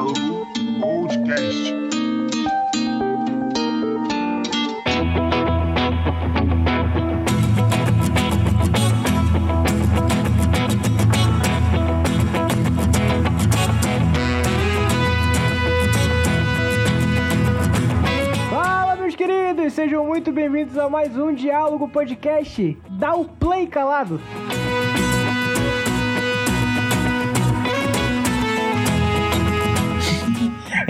Diálogo Podcast. Fala, meus queridos! Sejam muito bem-vindos a mais um Diálogo Podcast. Dá o play calado!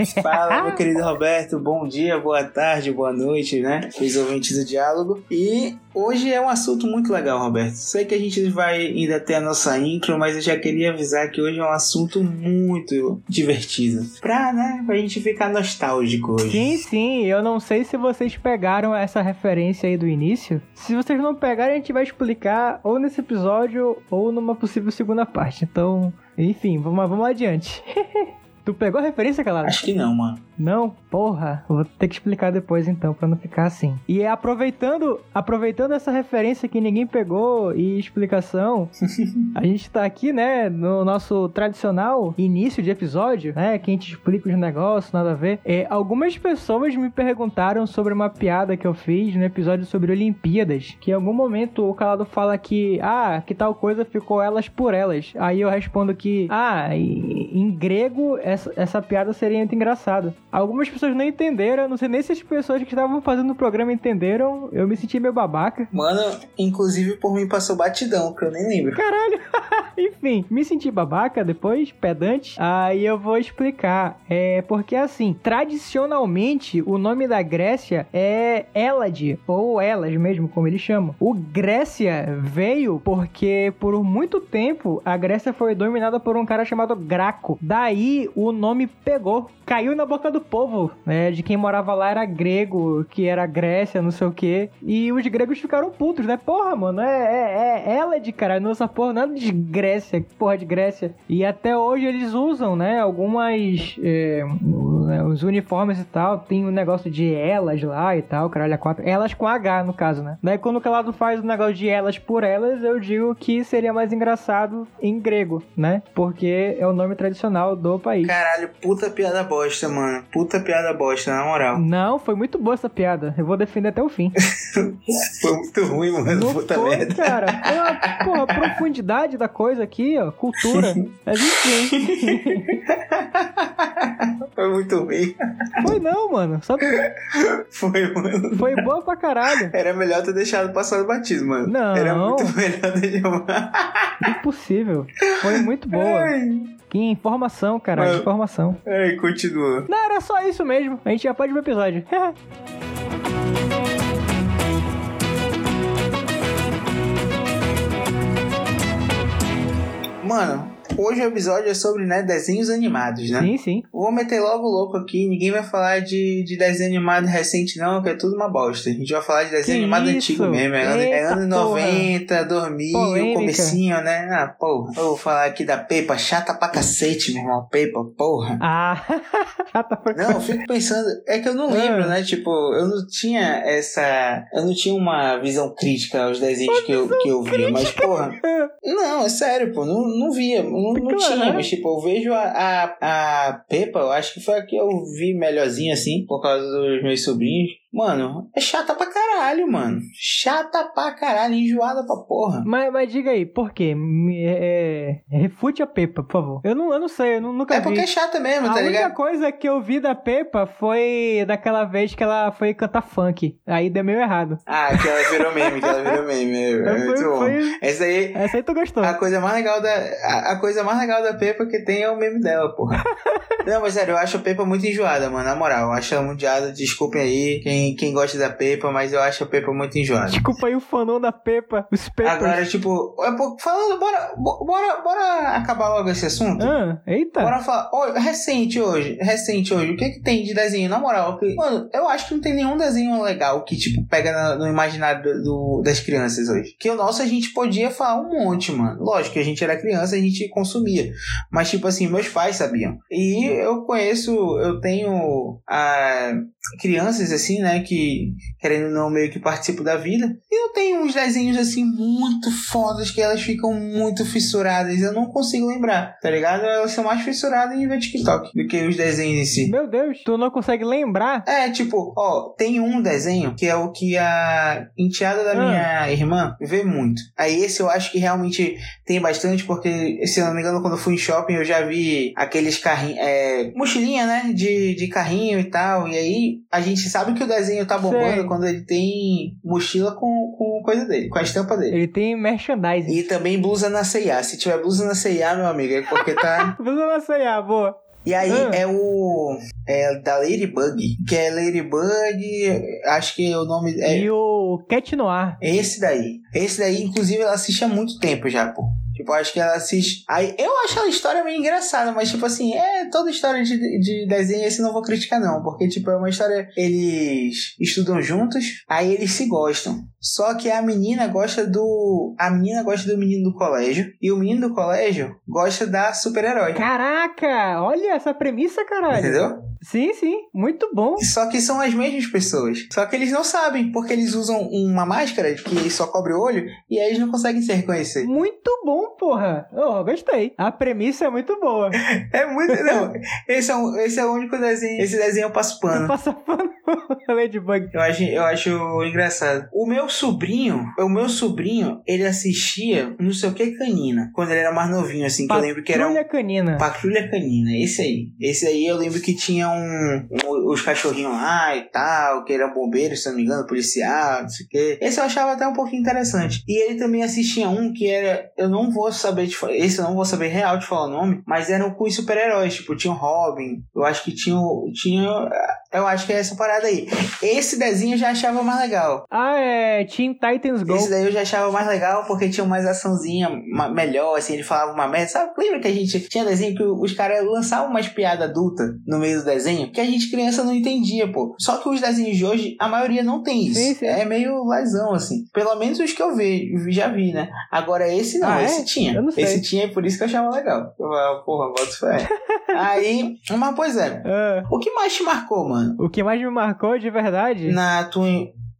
Fala, meu querido Roberto, bom dia, boa tarde, boa noite, né? Os ouvintes do Diálogo. E hoje é um assunto muito legal, Roberto. Sei que a gente vai ainda ter a nossa intro, mas eu já queria avisar que hoje é um assunto muito divertido. Pra, né, pra gente ficar nostálgico hoje. Sim, sim, eu não sei se vocês pegaram essa referência aí do início. Se vocês não pegarem, a gente vai explicar ou nesse episódio ou numa possível segunda parte. Então, enfim, vamos, vamos adiante. tu pegou a referência, Calado? Acho que não, mano. Não? Porra, vou ter que explicar depois então, pra não ficar assim. E é aproveitando, aproveitando essa referência que ninguém pegou e explicação, a gente tá aqui, né, no nosso tradicional início de episódio, né, que a gente explica os negócios, nada a ver. É, algumas pessoas me perguntaram sobre uma piada que eu fiz no episódio sobre Olimpíadas, que em algum momento o Calado fala que, ah, que tal coisa ficou elas por elas. Aí eu respondo que, ah, em em grego essa, essa piada seria muito engraçada. Algumas pessoas não entenderam, não sei nem se as pessoas que estavam fazendo o programa entenderam. Eu me senti meio babaca. Mano, inclusive por mim passou batidão, que eu nem lembro. Caralho! Enfim, me senti babaca depois, pedante. Aí eu vou explicar. É porque assim, tradicionalmente o nome da Grécia é Elade, ou Elas mesmo, como eles chamam. O Grécia veio porque por muito tempo a Grécia foi dominada por um cara chamado Graco. Daí o nome pegou, caiu na boca do povo, né? De quem morava lá era grego, que era Grécia, não sei o quê. E os gregos ficaram putos, né? Porra, mano, é, é, é Elade, cara. Não essa porra nada de Grécia, porra de Grécia. E até hoje eles usam, né? Algumas. é, né, os uniformes e tal, tem um negócio de elas lá e tal, caralho, a quatro. Elas com H, no caso, né? Daí quando o Calado faz o negócio de elas por elas, eu digo que seria mais engraçado em grego, né? Porque é o nome tradicional do país. Caralho, puta piada bosta, mano. Puta piada bosta, na moral. Não, foi muito boa essa piada. Eu vou defender até o fim. Foi muito ruim, mano. Não puta foi, merda. cara. Uma, porra, a profundidade da coisa aqui, ó. Cultura. Mas enfim. Foi muito ruim. Foi não, mano. Só Foi, mano. foi boa pra caralho. Era melhor ter deixado passar do batismo, mano. Não. Era muito melhor deixar. Impossível. Foi muito boa. Ai, Que informação, caralho. Mano. Informação. ai, continua. Não, era só isso mesmo. A gente já pode ir pro episódio. Mano, hoje o episódio é sobre, né, desenhos animados, né? sim, sim. Vou meter logo louco aqui, ninguém vai falar de, de desenho animado recente, não, que é tudo uma bosta. A gente vai falar de desenho Que animado isso? antigo mesmo. É, é anos porra. 90, 2000, Polêmica. comecinho, né? Ah, porra. Eu vou falar aqui da Pepa, chata pra cacete, meu irmão. Pepa, porra. Ah, chata pra Não, eu fico pensando, é que eu não lembro, né? Tipo, eu não tinha essa. Eu não tinha uma visão crítica aos desenhos que eu, que eu via, mas, porra. Não, é sério, pô, não, não via, não, não tinha, mas, tipo, eu vejo a, a, a Peppa, eu acho que foi a que eu vi melhorzinha, assim, por causa dos meus sobrinhos. Mano, é chata pra caralho, mano. Chata pra caralho, enjoada pra porra. Mas, mas diga aí, por quê? É, é, refute a Pepa, por favor. Eu não, eu não sei, eu nu- nunca É vi. porque é chata mesmo, A tá única ligado? coisa que eu vi da Pepa foi daquela vez que ela foi cantar funk. Aí deu meio errado. Ah, que ela virou meme, que ela virou meme. É, é Foi- muito bom. foi- Essa aí, Essa aí tu gostou. A coisa mais legal da a, a coisa mais legal da Peppa que tem é o meme dela, porra. Não, mas sério, eu acho a Peppa muito enjoada, mano. Na moral, eu acho ela muito enjoada. Desculpem aí quem, quem gosta da Peppa, mas eu acho a Peppa muito enjoada. Desculpa aí o fanão da Pepa, os Peppers. Agora, tipo, é, falando, bora, bo- bora, bora acabar logo esse assunto? Ah, eita. Bora falar, Ô, recente hoje, recente hoje, o que que tem de desenho? Na moral, que, mano, eu acho que não tem nenhum desenho legal que, tipo, pega na- no, imaginário do, do- das crianças hoje. Que o nosso a gente podia falar um monte, mano. Lógico que a gente era criança, a gente consumia. Mas, tipo assim, meus pais sabiam. E eu conheço, eu tenho a, crianças, assim, né? Que, querendo ou não, meio que participam da vida. E eu tenho uns desenhos, assim, muito fodas que elas ficam muito fissuradas. Eu não consigo lembrar, tá ligado? Elas são mais fissuradas em ver TikTok do que os desenhos em si. Meu Deus, tu não consegue lembrar? É, tipo, ó, tem um desenho que é o que a enteada da Ah. minha irmã vê muito. Aí esse eu acho que realmente tem bastante, porque, se eu não me engano, quando eu fui em shopping eu já vi aqueles carrinhos, é, mochilinha, né, de, de carrinho e tal. E aí a gente sabe que o desenho tá bombando quando ele tem mochila com, com coisa dele, com a estampa dele. Ele tem merchandising. E também blusa na C&A. Se tiver blusa na C&A, meu amigo, é porque tá... Blusa na ceia, boa. E aí Ah. é o. É da Ladybug. Que é Ladybug. Acho que o nome. É E o Cat Noir. esse daí. Esse daí, inclusive, ela assiste há muito tempo já, pô. Tipo, acho que ela assiste. Aí, eu acho a história meio engraçada, mas, tipo assim, é toda história de, de desenho, esse não vou criticar, não. Porque, tipo, é uma história. Eles estudam juntos, aí eles se gostam. Só que a menina gosta do. A menina gosta do menino do colégio. E o menino do colégio gosta da super-herói. Caraca, olha essa premissa, caralho. Entendeu? Sim, sim, muito bom. Só que são as mesmas pessoas. Só que eles não sabem, porque eles usam uma máscara que só cobre o olho e aí eles não conseguem se reconhecer. Muito bom, porra. Oh, gostei. A premissa é muito boa. É muito. Não, esse é, o- esse é o único desenho. Esse desenho eu passo pano. Passa pano Ladybug. Eu acho, eu acho engraçado. O meu sobrinho, o meu sobrinho, ele assistia não sei o que canina. Quando ele era mais novinho, assim, que eu lembro que era um. Patrulha Canina. Patrulha Canina, esse aí. Esse aí eu lembro que tinha um, um- os cachorrinhos lá e tal, que eram bombeiros, se não me engano, policial, não sei o quê. Esse eu achava até um pouquinho interessante. E ele também assistia um que era, eu não vou saber de falar, esse eu não vou saber real de falar o nome, mas eram com super-heróis, tipo, tinha o Robin, eu acho que tinha, tinha, eu acho que é essa parada aí. Esse desenho eu já achava mais legal. Ah, é Teen Titans Go. Esse daí eu já achava mais legal porque tinha mais açãozinha ma- melhor, assim, ele falava uma merda. Sabe, lembra que a gente tinha desenho que os caras lançavam umas piadas adultas no meio do desenho que a gente criança não entendia, pô. Só que os desenhos de hoje, a maioria não tem isso. Sim, sim. É meio lazão, assim. Pelo menos os que eu vi, já vi, né? Agora esse não, Ah, é? esse tinha. Eu não sei. Esse tinha por isso que eu achava legal. Eu porra, bota fé. Aí, mas pois é. Ah, O que mais te marcou, mano? O que mais me marcou de verdade, Na tua.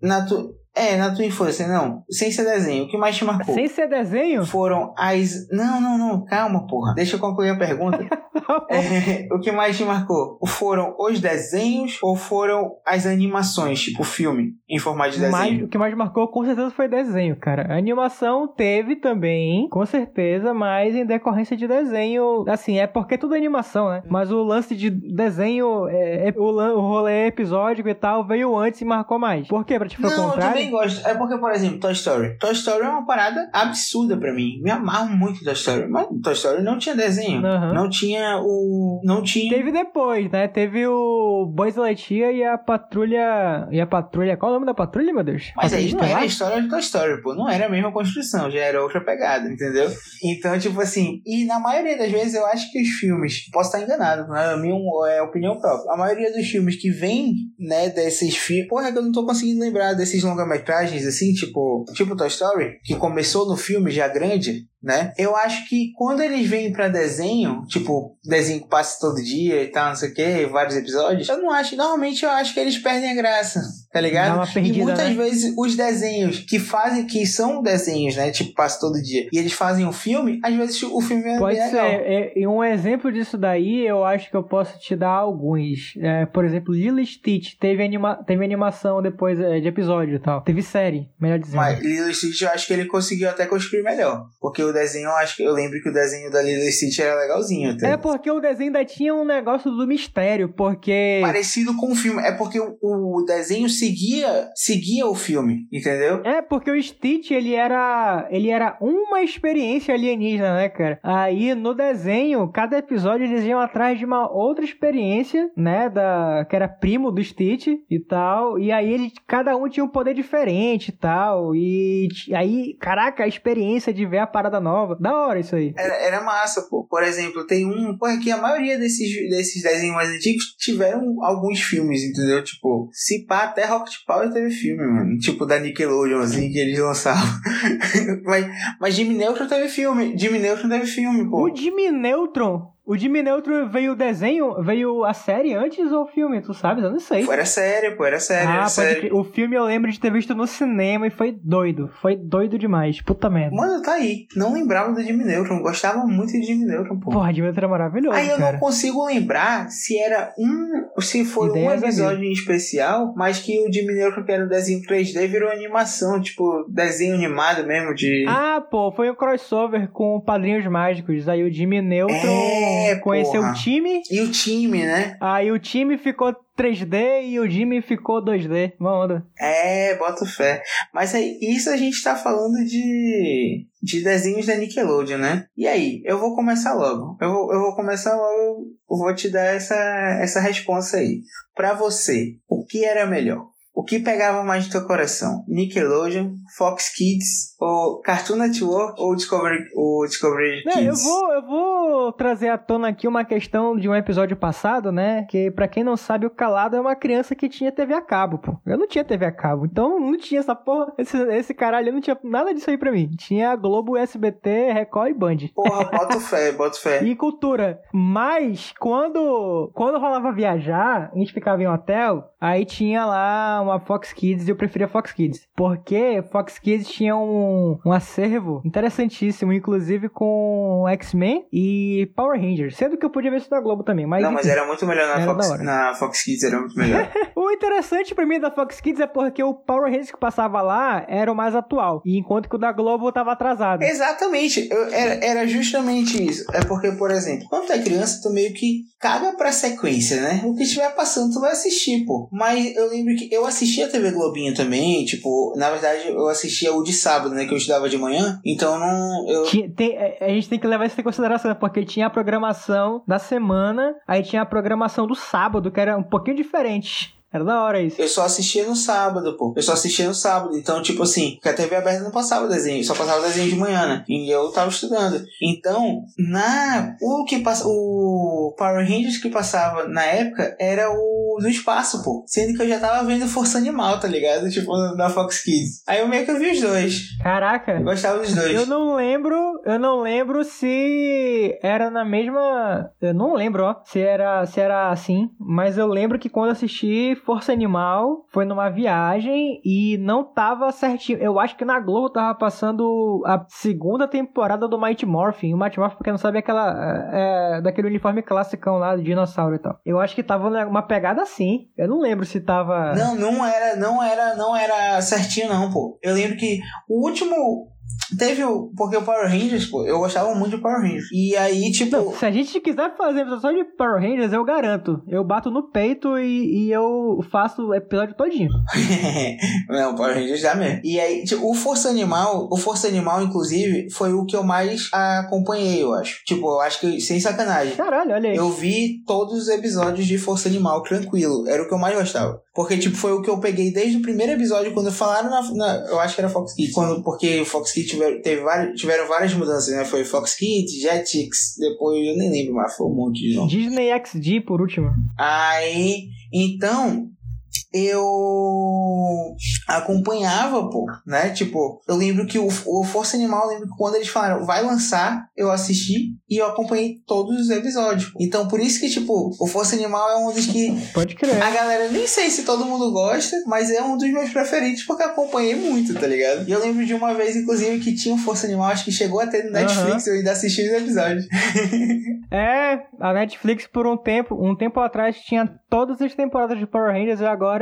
Na tua. É, na tua infância, não. Sem ser desenho. O que mais te marcou? sem ser desenho, foram as. Não, não, não, calma, porra. Deixa eu concluir a pergunta. É, o que mais te marcou? Foram os desenhos ou foram as animações, tipo filme, em formato de desenho? mais, o que mais marcou com certeza foi desenho, cara. A animação teve também, com certeza, mas em decorrência de desenho, assim, é porque tudo é animação, né? Mas o lance de desenho, é, é- o, o rolê episódico e tal, veio antes e marcou mais. Por quê? Pra te Não, eu contrário? Também gosto. É porque, por exemplo, Toy Story. Toy Story é uma parada absurda pra mim. Me amarro muito Toy Story. Mas Toy Story não tinha desenho. Aham. Não tinha o. Não tinha. Teve depois, né? Teve o Buzz Lightyear e a patrulha. E a patrulha. Qual é o nome da patrulha, meu Deus? Mas aí não era a Estelar? história de Toy Story, pô. Não era a mesma construção, já era outra pegada, entendeu? Então, tipo assim, e na maioria das vezes eu acho que os filmes, posso estar enganado, né? A minha é opinião própria. A maioria dos filmes que vem, né, desses filmes. Porra, é que eu não tô conseguindo lembrar desses longa-metragens, assim, tipo, tipo Toy Story, que começou no filme já grande. Né? Eu acho que quando eles vêm pra desenho, tipo, desenho que passa todo dia e tal, não sei o que, vários episódios, eu não acho, normalmente eu acho que eles perdem a graça, tá ligado? Perdida, e muitas né? vezes os desenhos que fazem, que são desenhos, né? Tipo, passa todo dia. E eles fazem um filme, às vezes o filme é Pode bem ser. legal. É, e um exemplo disso daí, eu acho que eu posso te dar alguns. É, por exemplo, Lilo Stitch teve, anima teve animação depois é, de episódio e tal. Teve série, melhor dizendo. Mas Lilo Stitch eu acho que ele conseguiu até construir melhor. Porque o desenho, eu acho que eu lembro que o desenho da Lilo e Stitch era legalzinho até. É porque o desenho ainda tinha um negócio do mistério, porque. Parecido com o filme. É porque o, o desenho seguia, seguia o filme, entendeu? É, porque o Stitch, ele era. Ele era uma experiência alienígena, né, cara? Aí no desenho, cada episódio eles iam atrás de uma outra experiência, né? Da, que era primo do Stitch e tal. E aí eles, cada um tinha um poder diferente e tal. E aí, caraca, a experiência de ver a parada nova. Da hora isso aí. Era, era massa, pô. Por exemplo, tem um. Pô, é que a maioria desses, desses desenhos mais antigos tiveram alguns filmes, entendeu? Tipo, se pá, até Rocket Power teve filme, mano. Tipo, da Nickelodeon, assim, que eles lançavam. mas, mas Jimmy Neutron teve filme. Jimmy Neutron teve filme, pô. O Jimmy Neutron. O Jimmy Neutron veio o desenho, veio a série antes ou o filme? Tu sabes? Eu não sei. Pô, era sério, pô, era sério. Ah, era crer. O filme eu lembro de ter visto no cinema e foi doido. Foi doido demais. Puta merda. Mano, tá aí. Não lembrava do Jimmy Neutron. Gostava muito de Jimmy Neutron, pô. Porra, Jimmy Neutron é maravilhoso, Aí eu cara. não consigo lembrar se era um. Se foi um Ideias episódio em especial, mas que o Jimmy Neutron, que era um desenho 3D, virou animação, tipo, desenho animado mesmo de. Ah, pô, foi um crossover com Padrinhos Mágicos. Aí o Jimmy Neutron É, conheceu porra. o time. E o time, né? Aí o time ficou 3D e o Jimmy ficou 2D. Uma onda. É, bota fé. Mas aí, isso a gente tá falando de, de desenhos da Nickelodeon, né? E aí, eu vou começar logo. Eu vou, eu vou começar logo, eu vou te dar essa, essa resposta aí. Pra você, o que era melhor? O que pegava mais no teu coração? Nickelodeon, Fox Kids, ou Cartoon Network ou Discovery, ou Discovery Né, Kids? eu vou, eu vou trazer à tona aqui uma questão de um episódio passado, né? Que pra quem não sabe, o Calado é uma criança que tinha TV a cabo, pô. Eu não tinha TV a cabo, então não tinha essa porra. Esse, esse caralho não tinha nada disso aí pra mim. Tinha Globo, SBT, Record e Band. Porra, bota fé, bota fé. E cultura. Mas quando quando rolava viajar, a gente ficava em hotel, aí tinha lá uma Fox Kids e eu preferia Fox Kids. Porque Fox Kids tinha um, um acervo interessantíssimo, inclusive com X-Men e Power Rangers. Sendo que eu podia ver isso na Globo também. Mas, Não, mas era muito melhor na, Fox, da na Fox Kids, era muito melhor. O interessante pra mim da Fox Kids é porque o Power Rangers que passava lá era o mais atual. E enquanto que o da Globo tava atrasado. Exatamente, eu- era, era justamente isso. É porque, por exemplo, quando tu é criança, tu meio que caga pra sequência, né? O que estiver passando, tu vai assistir, pô. Mas eu lembro que eu assistia a TV Globinho também, tipo, na verdade eu assistia o de sábado, né? Que eu estudava de manhã, então não. Eu, Tinha- tem- é, a gente tem que levar isso em consideração, porque tinha a programação da semana, aí tinha a programação do sábado, que era um pouquinho diferente. Era da hora isso. eu só assistia no sábado, pô. Eu só assistia no sábado. Então, tipo assim, porque a TV aberta não passava desenho, só passava desenho de manhã, né? E eu tava estudando. Então, na. O que passa. O Power Rangers que passava na época era o do espaço, pô. Sendo que eu já tava vendo Força Animal, tá ligado? Tipo, na Fox Kids. Aí eu meio que vi os dois. Caraca. Eu gostava dos dois. Eu não lembro, eu não lembro se era na mesma, eu não lembro, ó, se era, se era assim, mas eu lembro que quando assisti Força Animal, foi numa viagem e não tava certinho. Eu acho que na Globo tava passando a segunda temporada do Mighty Morphin. O Mighty Morphin, pra quem não sabe, é aquela é, é, daquele uniforme classicão lá do dinossauro e tal. Eu acho que tava uma pegada assim. Eu não lembro se tava Não, não era, não era, não era certinho não, pô. Eu lembro que o último teve o porque o Power Rangers, pô, eu gostava muito de Power Rangers. E aí, tipo, Não, se a gente quiser fazer episódio só de Power Rangers, eu garanto. Eu bato no peito e, e eu faço o episódio todinho. não, Power Rangers dá mesmo. E aí, tipo, o Força Animal, o Força Animal, inclusive, foi o que eu mais acompanhei, eu acho. Tipo, eu acho que, sem sacanagem. Caralho, olha aí. Eu vi todos os episódios de Força Animal tranquilo. Era o que eu mais gostava. Porque, tipo, foi o que eu peguei desde o primeiro episódio, quando falaram na. na- eu acho que era Fox Kids. Quando, porque o Fox Kids tiver, teve vários, tiveram várias mudanças, né? Foi Fox Kids, Jetix, depois eu nem lembro mais, foi um monte de nome. Disney XD, por último. Aí, então, eu acompanhava, pô, né? Tipo, eu lembro que o, o Força Animal, eu lembro que quando eles falaram, vai lançar, eu assisti e eu acompanhei todos os episódios. Então, por isso que, tipo, o Força Animal é um dos que Pode crer. a galera, nem sei se todo mundo gosta, mas é um dos meus preferidos porque acompanhei muito, tá ligado? E eu lembro de uma vez, inclusive, que tinha um Força Animal, acho que chegou a ter no Netflix, eu ainda assisti os episódios. É, a Netflix por um tempo, um tempo atrás tinha todas as temporadas de Power Rangers e agora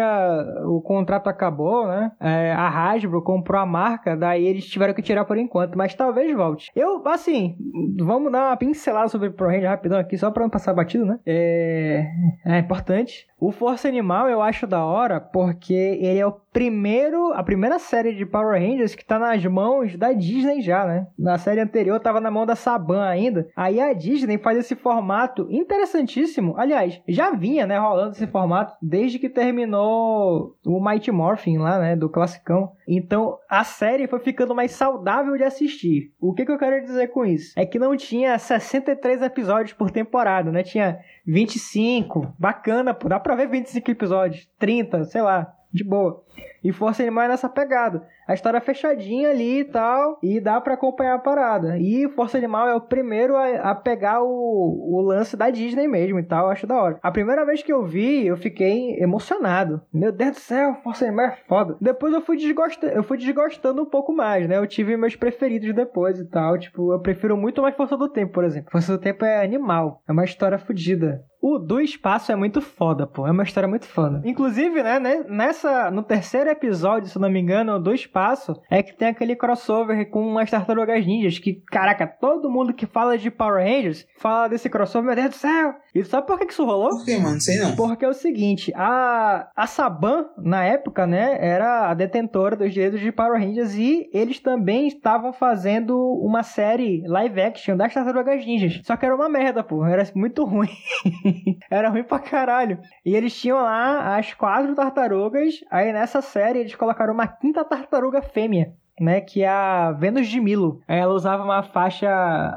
o contrato acabou, né? É, a Hasbro comprou a marca, daí eles tiveram que tirar por enquanto, mas talvez volte. Eu, assim, vamos dar uma pincelada sobre Power Rangers rapidão aqui, só pra não passar batido, né? É, é importante. O Força Animal eu acho da hora porque ele é o primeiro, a primeira série de Power Rangers que tá nas mãos da Disney já, né? Na série anterior tava na mão da Saban ainda. Aí a Disney faz esse formato interessantíssimo. Aliás, já vinha, né, rolando esse formato desde que terminou o Mighty Morphin lá, né, do classicão. Então, a série foi ficando mais saudável de assistir. O que, que eu quero dizer com isso? É que não tinha 63 episódios por temporada, né? Tinha 25. Bacana, pô. Dá pra ver 25 episódios. 30, sei lá. De boa. E Força Animal é nessa pegada. A história é fechadinha ali e tal, e dá para acompanhar a parada. E Força Animal é o primeiro a, a pegar o, o lance da Disney mesmo e tal, eu acho da hora. A primeira vez que eu vi, eu fiquei emocionado. Meu Deus do céu, Força Animal é foda. Depois eu fui desgostando, eu fui desgostando um pouco mais, né? Eu tive meus preferidos depois e tal. Tipo, eu prefiro muito mais Força do Tempo, por exemplo. Força do Tempo é animal. É uma história fodida. O do espaço é muito foda, pô. É uma história muito foda. Inclusive, né, né, nessa, no terceiro episódio, se não me engano, do espaço, é que tem aquele crossover com as tartarugas ninjas. Que, caraca, todo mundo que fala de Power Rangers fala desse crossover, meu Deus do céu. E sabe por que, que isso rolou? Por que, mano? Sei não. Porque é o seguinte, a, a Saban, na época, né, era a detentora dos direitos de Power Rangers e eles também estavam fazendo uma série live action das tartarugas ninjas. Só que era uma merda, pô. Era muito ruim. Era ruim pra caralho. E eles tinham lá as quatro tartarugas. Aí nessa série eles colocaram uma quinta tartaruga fêmea né, que é a Vênus de Milo. Ela usava uma faixa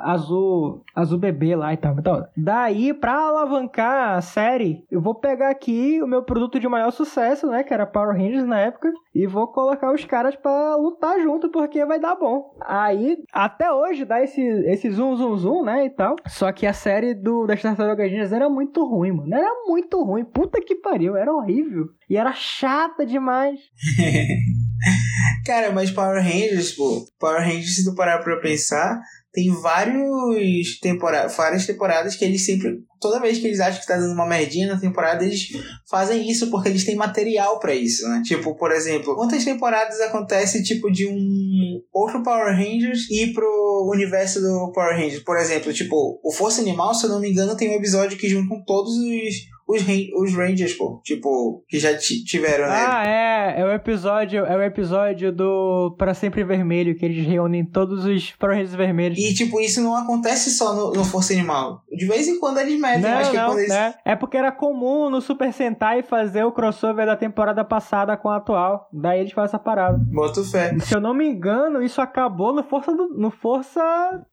azul, azul bebê lá e tal. Então, daí, pra alavancar a série, eu vou pegar aqui o meu produto de maior sucesso, né, que era Power Rangers na época, e vou colocar os caras para lutar junto, porque vai dar bom. Aí, até hoje, dá esse, esse zoom, zoom, zoom, né, e tal. Só que a série do, das Tartarugas Ninjas era muito ruim, mano. Era muito ruim. Puta que pariu, era horrível. E era chata demais. Cara, mas Power Rangers, pô, Power Rangers, se tu parar pra pensar, tem vários tempora várias temporadas que eles sempre. Toda vez que eles acham que tá dando uma merdinha na temporada, eles fazem isso porque eles têm material para isso, né? Tipo, por exemplo, quantas temporadas acontece, tipo, de um outro Power Rangers ir pro universo do Power Rangers? Por exemplo, tipo, o Força Animal, se eu não me engano, tem um episódio que juntam todos os os, os Rangers, pô. Tipo, que já tiveram, né? Ah, é. É o episódio, é o episódio do Para Sempre Vermelho, que eles reúnem todos os Power Rangers vermelhos. E, tipo, isso não acontece só no, no Força Animal. De vez em quando eles metem, não, acho que não, é quando eles... É. é porque era comum no Super Sentai fazer o crossover da temporada passada com a atual. Daí eles fazem essa parada. Boto fé. Se eu não me engano, isso acabou no Força do, no Força.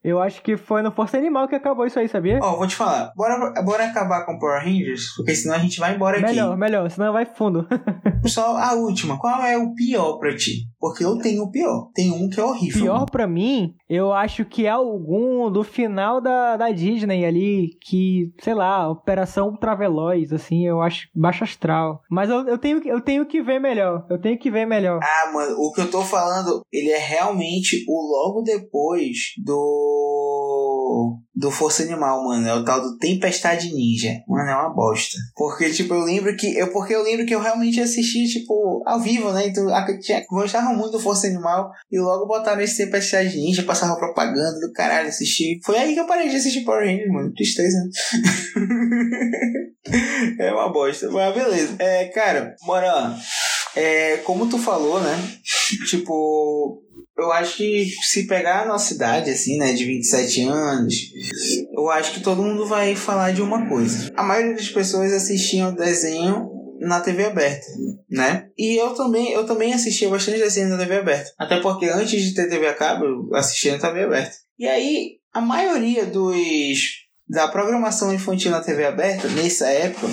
Eu acho que foi no Força Animal que acabou isso aí, sabia? Ó, oh, vou te falar. Bora, bora acabar com Power Rangers, porque senão a gente vai embora aqui. Melhor, melhor, senão vai fundo. Só a última. Qual é o pior pra ti? Porque eu tenho o pior. Tem um que é horrível. Pior pra mim, eu acho que é algum do final da, da Disney ali, que, sei lá, Operação Ultraveloz, assim, eu acho baixo astral. Mas eu, eu, tenho, eu tenho que ver melhor. Eu tenho que ver melhor. Ah, mano, o que eu tô falando, ele é realmente o logo depois do. do Força Animal, mano. É o tal do Tempestade Ninja. Mano, é uma bosta. Porque, tipo, eu lembro que. Eu, porque eu lembro que eu realmente assisti, tipo, ao vivo, né? Então, tinha, gostava muito do Força Animal. E logo botaram esse Tempestade Ninja, passava propaganda do caralho, assisti. Foi aí que eu parei de assistir Power Rangers, mano. Tristeza. é uma bosta. Mas beleza. É, cara, bora. É, como tu falou, né? Tipo, eu acho que se pegar a nossa idade, assim, né, de 27 anos, eu acho que todo mundo vai falar de uma coisa. A maioria das pessoas assistiam desenho na TV aberta, né? E eu também, eu também assistia bastante desenho na TV aberta. Até porque antes de ter TV a cabo, eu assistia na TV aberta. E aí, a maioria dos da programação infantil na TV aberta, nessa época,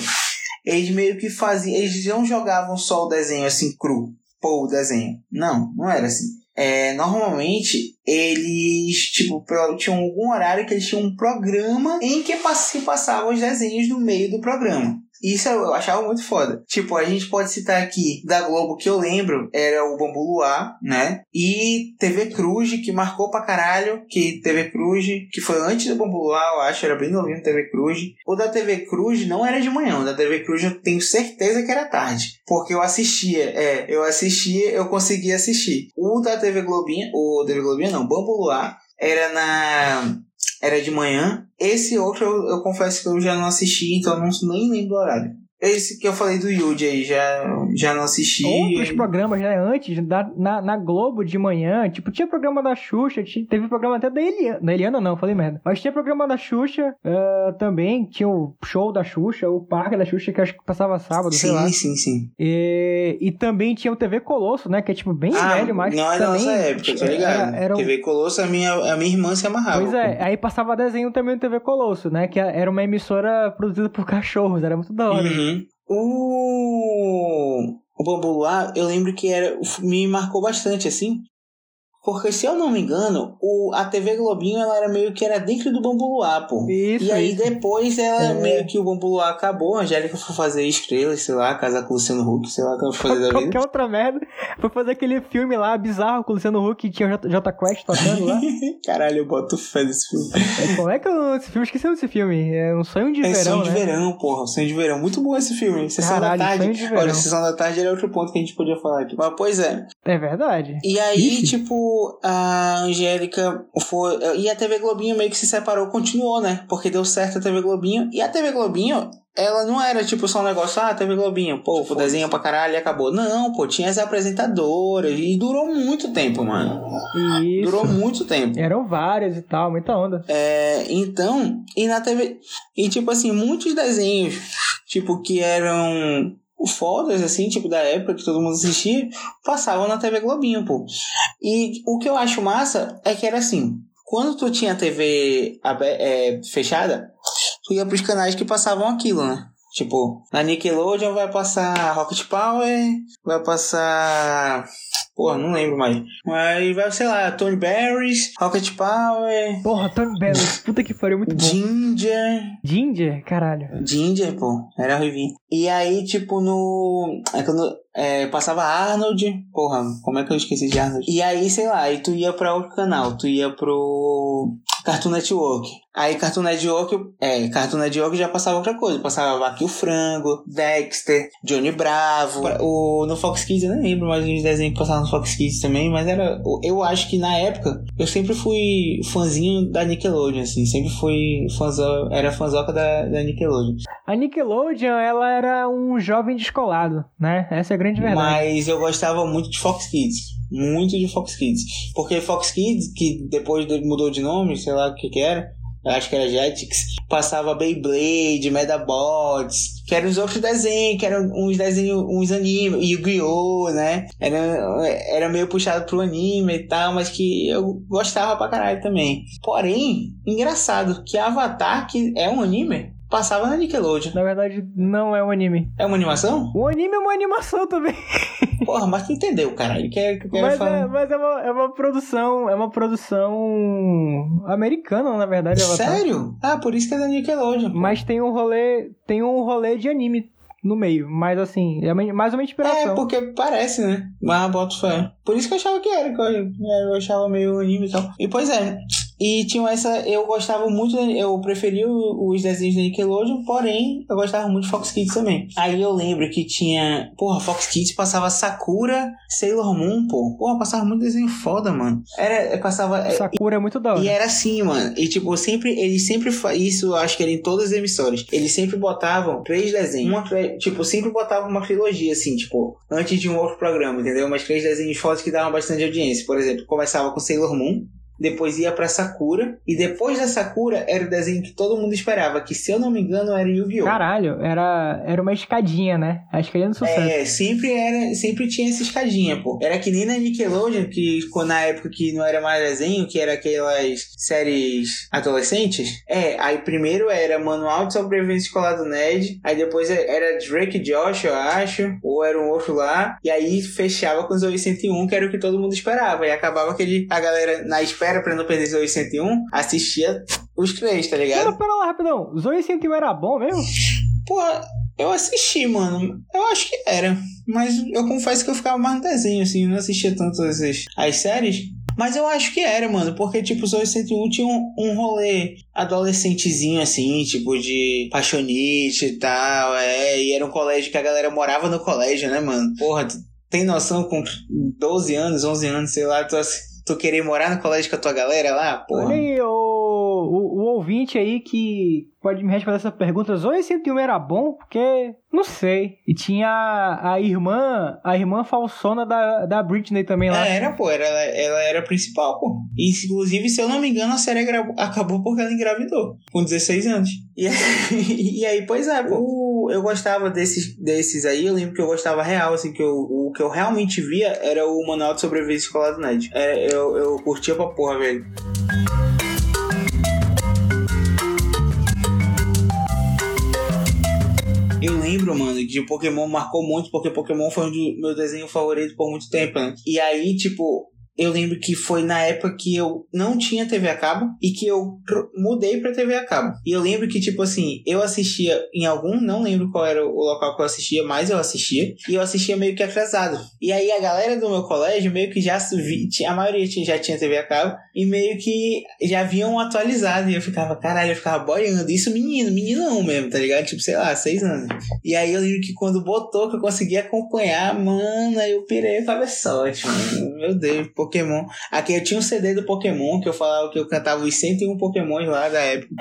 eles meio que faziam, eles não jogavam só o desenho assim cru, pô, o desenho. Não, não era assim é, normalmente eles tipo tinham algum horário que eles tinham um programa em que se passavam os desenhos no meio do programa. Isso eu achava muito foda. Tipo, a gente pode citar aqui da Globo que eu lembro, era o Bambu Luar, né? E TV Cruz, que marcou pra caralho, que TV Cruz, que foi antes do Bambu Luar, eu acho, era bem novinho TV Cruz. O da TV Cruz não era de manhã, o da TV Cruz eu tenho certeza que era tarde. Porque eu assistia, é, eu assistia, eu conseguia assistir. O da TV Globinha, o TV Globinha não, Bambu Luar, era na era de manhã. Esse outro eu, eu confesso que eu já não assisti, então não, nem lembro do horário. Esse que eu falei do Yuji aí, já, já não assisti. Outros programas, né? Antes, da, na, na Globo de manhã, tipo, tinha programa da Xuxa, tinha, teve programa até da Eliana. Da Eliana não, falei merda. Mas tinha programa da Xuxa uh, também, tinha o show da Xuxa, o parque da Xuxa, que acho que passava sábado, sim, sei lá. Sim, sim, sim. E, e também tinha o TV Colosso, né? Que é tipo bem ah, velho, mas. Não é da nossa época, tá ligado? Era, era o... TV Colosso, a minha, a minha irmã se amarrava. Pois é, pô. aí passava desenho também no TV Colosso, né? Que era uma emissora produzida por cachorros, era muito da hora. Uhum. O, o Bambu Luar, eu lembro que era, me marcou bastante, assim, porque, se eu não me engano, o, a TV Globinho ela era meio que era dentro do Bambu Luar, pô. Isso, e aí isso. depois ela É. meio que o Bambu Luar acabou, a Angélica foi fazer estrelas, sei lá, casar com o Luciano Huck, sei lá o que ela foi fazer da vida. Qualquer outra merda. Foi fazer aquele filme lá bizarro com o Luciano Huck e tinha o J, J Quest tocando lá. Caralho, eu boto fé nesse filme. É, como é que eu, esse filme? Esqueci desse filme. É um sonho de É verão, Sonho de né? Verão, porra. Sonho de Verão. Muito bom esse filme. Sessão Caralho, da tarde. Sonho de. Olha, Sessão da tarde era outro ponto que a gente podia falar aqui. Mas, pois é. É verdade. E aí, Ixi. tipo, a Angélica foi. E a TV Globinho meio que se separou, continuou, né? Porque deu certo a TV Globinho. E a TV Globinho, ela não era tipo só um negócio, ah, TV Globinho, pô, o desenho pra caralho e acabou. Não, pô, tinha as apresentadoras. E durou muito tempo, mano. Isso. Durou muito tempo. Eram várias e tal, muita onda. É, então, e na TV. E tipo assim, muitos desenhos, tipo, que eram fodas, assim, tipo, da época que todo mundo assistia, passavam na TV Globinho, pô. E o que eu acho massa é que era assim. Quando tu tinha TV abe- é, fechada, tu ia pros canais que passavam aquilo, né? Tipo, na Nickelodeon vai passar Rocket Power, vai passar. Porra, não lembro mais. Mas vai, sei lá, Tony Berries, Rocket Power, Porra, Tony Bello. Puta que pariu, muito bom. Ginger. Ginger, caralho. Ginger, pô, era ruivinho. E aí, tipo, no. É quando é, passava Arnold. Porra, como é que eu esqueci de Arnold? E aí, sei lá, aí tu ia pra outro canal, tu ia pro Cartoon Network. Aí Cartoon Network, é, Cartoon Network já passava outra coisa. Passava Vaque o Frango, Dexter, Johnny Bravo. O, no Fox Kids eu nem lembro mais os desenhos que passavam no Fox Kids também, mas era. Eu acho que na época eu sempre fui fãzinho da Nickelodeon, assim. Sempre fui fãzão, era fãzoca da, da Nickelodeon. A Nickelodeon, ela era um jovem descolado, né? Essa é a grande verdade. Mas eu gostava muito de Fox Kids. Muito de Fox Kids. Porque Fox Kids, que depois de- mudou de nome, sei lá o que que era, eu acho que era Jetix, passava Beyblade, Medabots, que eram os outros desenhos, que eram uns desenhos, uns animes, Yu-Gi-Oh!, né? Era, era meio puxado pro anime e tal, mas que eu gostava pra caralho também. Porém, engraçado, que Avatar, que é um anime, passava na Nickelodeon. Na verdade, não é um anime. É uma animação? O anime é uma animação também. Porra, mas tu entendeu, caralho. Que, que eu quero Mas, falar. é, mas é, uma, é uma produção. É uma produção americana, na verdade. Sério? Ah, por isso que é da Nickelodeon. Mas tem um rolê. Tem um rolê de anime no meio. Mas assim, é mais uma É, inspiração. porque parece, né? Mas boto fé. Por isso que eu achava que era, que eu, eu achava meio anime e tal. E pois é. E tinha essa. Eu gostava muito. Eu preferia os desenhos da Nickelodeon, porém, eu gostava muito de Fox Kids também. Aí eu lembro que tinha. Porra, Fox Kids passava Sakura, Sailor Moon, pô. Porra, passava muito desenho foda, mano. Era. Passava. Sakura é muito da hora. E era assim, mano. E tipo, sempre, eles sempre isso eu acho que era em todas as emissoras. Eles sempre botavam três desenhos. Uma, tipo, sempre botavam uma trilogia, assim, tipo, antes de um outro programa, entendeu? Mas três desenhos fodas que davam bastante audiência. Por exemplo, começava com Sailor Moon. Depois ia pra Sakura. E depois da Sakura era o desenho que todo mundo esperava. Que se eu não me engano era Yu-Gi-Oh! Caralho, era, era uma escadinha, né? A escadinha do sucesso. É, sempre era, sempre tinha essa escadinha, pô. Era que nem na Nickelodeon, que na época que não era mais desenho, que era aquelas séries adolescentes. É, aí primeiro era Manual de Sobrevivência Escolar do Ned, aí depois era Drake Josh, eu acho, ou era um outro lá, e aí fechava com os 801, que era o que todo mundo esperava, e acabava aquele, a galera na espera pra não perder os 801, assistia os três, tá ligado? Pera, pera lá, rapidão. Zoe 101 era bom mesmo? Pô, eu assisti, mano. Eu acho que era. Mas eu confesso que eu ficava mais no desenho, assim. Não assistia tanto as, as séries. Mas eu acho que era, mano. Porque, tipo, os 101 tinha um, um rolê adolescentezinho, assim. Tipo, de paixonite e tal. É, e era um colégio que a galera morava no colégio, né, mano? Porra, tem noção com 12 anos, 11 anos, sei lá, tu, tu querer morar no colégio com a tua galera lá? Olha aí, o ouvinte aí que pode me responder essa pergunta. Zoe 101 era bom? Porque, não sei. E tinha a irmã, a irmã falsona da, da Britney também lá. É, era, pô, era, ela era a principal, pô. E, inclusive, se eu não me engano, a série gra- acabou porque ela engravidou, com 16 anos. E, e aí, pois é, pô. Eu gostava desses, desses aí, eu lembro que eu gostava real, assim, que eu, o que eu realmente via era o Manual de Sobrevivência Escolar do Ned. É, eu, eu curtia pra porra, velho. Eu lembro, mano, de Pokémon marcou muito, porque Pokémon foi um dos meus desenhos favoritos por muito tempo, né? E aí, tipo, eu lembro que foi na época que eu não tinha TV a cabo e que eu mudei pra TV a cabo. E eu lembro que, tipo assim, eu assistia em algum, não lembro qual era o local que eu assistia, mas eu assistia. E eu assistia meio que atrasado. E aí a galera do meu colégio meio que já a maioria já tinha TV a cabo e meio que já haviam atualizado. E eu ficava, caralho, eu ficava boiando. Isso menino, meninão mesmo, tá ligado? Tipo, sei lá, seis anos. E aí eu lembro que quando botou que eu consegui acompanhar, mano, eu pirei o cabeçote, mano. Meu Deus, pô Pokémon. Aqui eu tinha um CD do Pokémon que eu falava que eu cantava os 101 Pokémons lá da época.